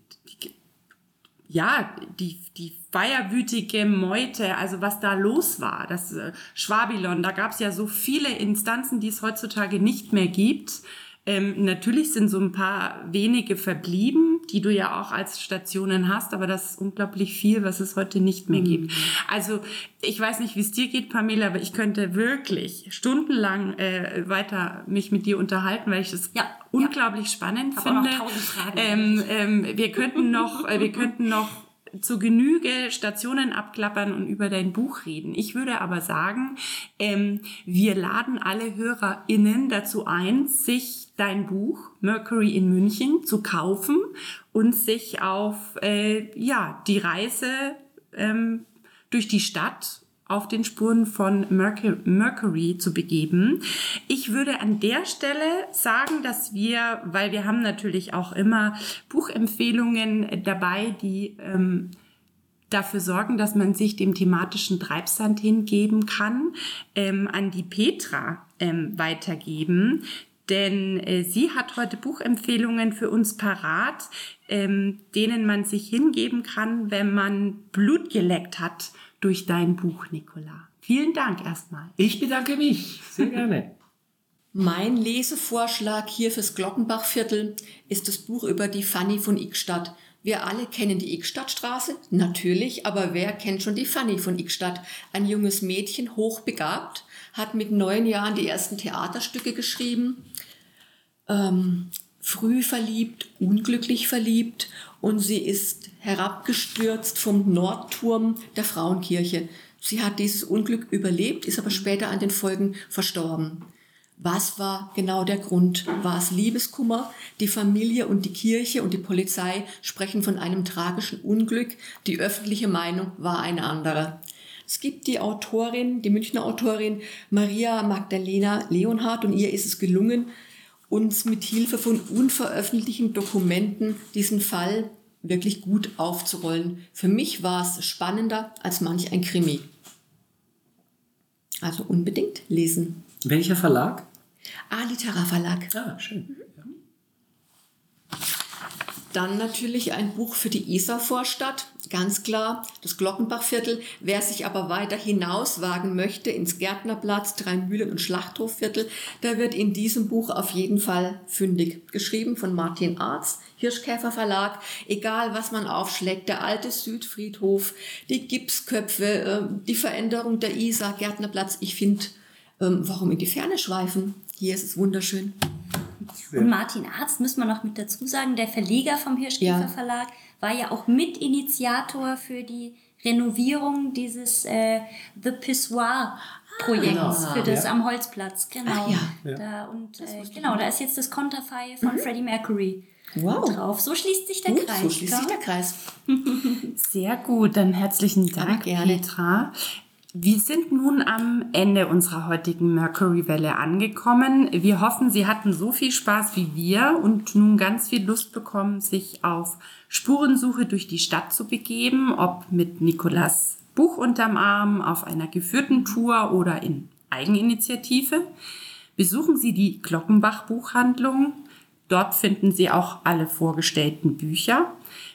ja, die, die feierwütige Meute, also was da los war, das äh, Schwabilon, da gab es ja so viele Instanzen, die es heutzutage nicht mehr gibt. Ähm, natürlich sind so ein paar wenige verblieben, die du ja auch als Stationen hast, aber das ist unglaublich viel, was es heute nicht mehr gibt. Also ich weiß nicht, wie es dir geht, Pamela, aber ich könnte wirklich stundenlang äh, weiter mich mit dir unterhalten, weil ich das Ja, unglaublich spannend Hab finde. Ähm, ähm, wir könnten noch, äh, wir könnten noch zu Genüge Stationen abklappern und über dein Buch reden. Ich würde aber sagen, ähm, wir laden alle HörerInnen dazu ein, sich dein Buch Mercury in München zu kaufen und sich auf äh, ja, die Reise ähm, durch die Stadt auf den Spuren von Mercury, zu begeben. Ich würde an der Stelle sagen, dass wir, weil wir haben natürlich auch immer Buchempfehlungen dabei, die ähm, dafür sorgen, dass man sich dem thematischen Treibsand hingeben kann, ähm, an die Petra ähm, weitergeben. Denn äh, sie hat heute Buchempfehlungen für uns parat, ähm, denen man sich hingeben kann, wenn man Blut geleckt hat durch dein Buch, Nicola. Vielen Dank erstmal. Ich bedanke mich. Sehr gerne. Mein Lesevorschlag hier fürs Glockenbachviertel ist das Buch über die Fanny von Ickstadt. Wir alle kennen die Ickstadtstraße, natürlich, aber wer kennt schon die Fanny von Ickstadt? Ein junges Mädchen, hochbegabt, hat mit neun Jahren die ersten Theaterstücke geschrieben, ähm, früh verliebt, unglücklich verliebt und sie ist herabgestürzt vom Nordturm der Frauenkirche. Sie hat dieses Unglück überlebt, ist aber später an den Folgen verstorben. Was war genau der Grund? War es Liebeskummer? Die Familie und die Kirche und die Polizei sprechen von einem tragischen Unglück. Die öffentliche Meinung war eine andere. Es gibt die Autorin, die Münchner Autorin Maria Magdalena Leonhardt und ihr ist es gelungen, uns mit Hilfe von unveröffentlichten Dokumenten diesen Fall wirklich gut aufzurollen. Für mich war es spannender als manch ein Krimi. Also unbedingt lesen. Welcher Verlag? A-Litera Verlag. Ah, schön. Dann natürlich ein Buch für die Isar-Vorstadt, ganz klar, das Glockenbachviertel. Wer sich aber weiter hinaus wagen möchte ins Gärtnerplatz, Dreimühlen und Schlachthoffviertel, der wird in diesem Buch auf jeden Fall fündig. Geschrieben von Martin Arz, Hirschkäfer Verlag. Egal, was man aufschlägt, der alte Südfriedhof, die Gipsköpfe, äh, die Veränderung der Isar, Gärtnerplatz. Ich finde, ähm, warum in die Ferne schweifen? Hier ist es wunderschön. Und Martin Arzt, müssen wir noch mit dazu sagen, der Verleger vom Hirschkäfer Ja. Verlag, war ja auch Mitinitiator für die Renovierung dieses äh, The Pissoir-Projekts für das Ja. am Holzplatz. Genau. Ach ja. Da, und äh, genau, da ist jetzt das Konterfei von Freddie Mercury Wow. drauf. So schließt sich der Gut, Kreis. so schließt sich gell? der Kreis. Sehr gut, dann herzlichen Dank, gerne. Petra. Wir sind nun am Ende unserer heutigen Mercury-Welle angekommen. Wir hoffen, Sie hatten so viel Spaß wie wir und nun ganz viel Lust bekommen, sich auf Spurensuche durch die Stadt zu begeben, ob mit Nikolas Buch unterm Arm, auf einer geführten Tour oder in Eigeninitiative. Besuchen Sie die Glockenbach-Buchhandlung. Dort finden Sie auch alle vorgestellten Bücher.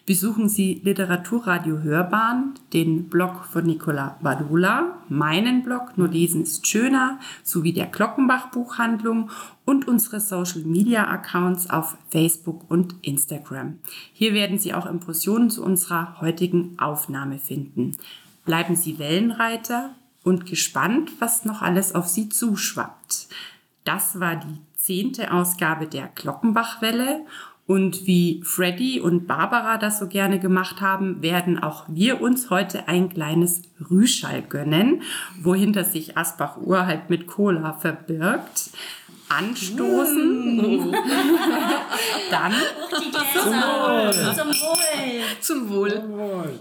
Besuchen Sie Literaturradio Hörbahn, den Blog von Nicola Badula, meinen Blog Nur lesen ist schöner, sowie der Glockenbach Buchhandlung und unsere Social Media Accounts auf Facebook und Instagram. Hier werden Sie auch Impressionen zu unserer heutigen Aufnahme finden. Bleiben Sie Wellenreiter und gespannt, was noch alles auf Sie zuschwappt. Das war die zehnte Ausgabe der Glockenbachwelle Und wie Freddy und Barbara das so gerne gemacht haben, werden auch wir uns heute ein kleines Rüschall gönnen, wohinter sich Asbach-Uhr halt mit Cola verbirgt. Anstoßen. Dann Zum Wohl. Zum Wohl. Zum Wohl.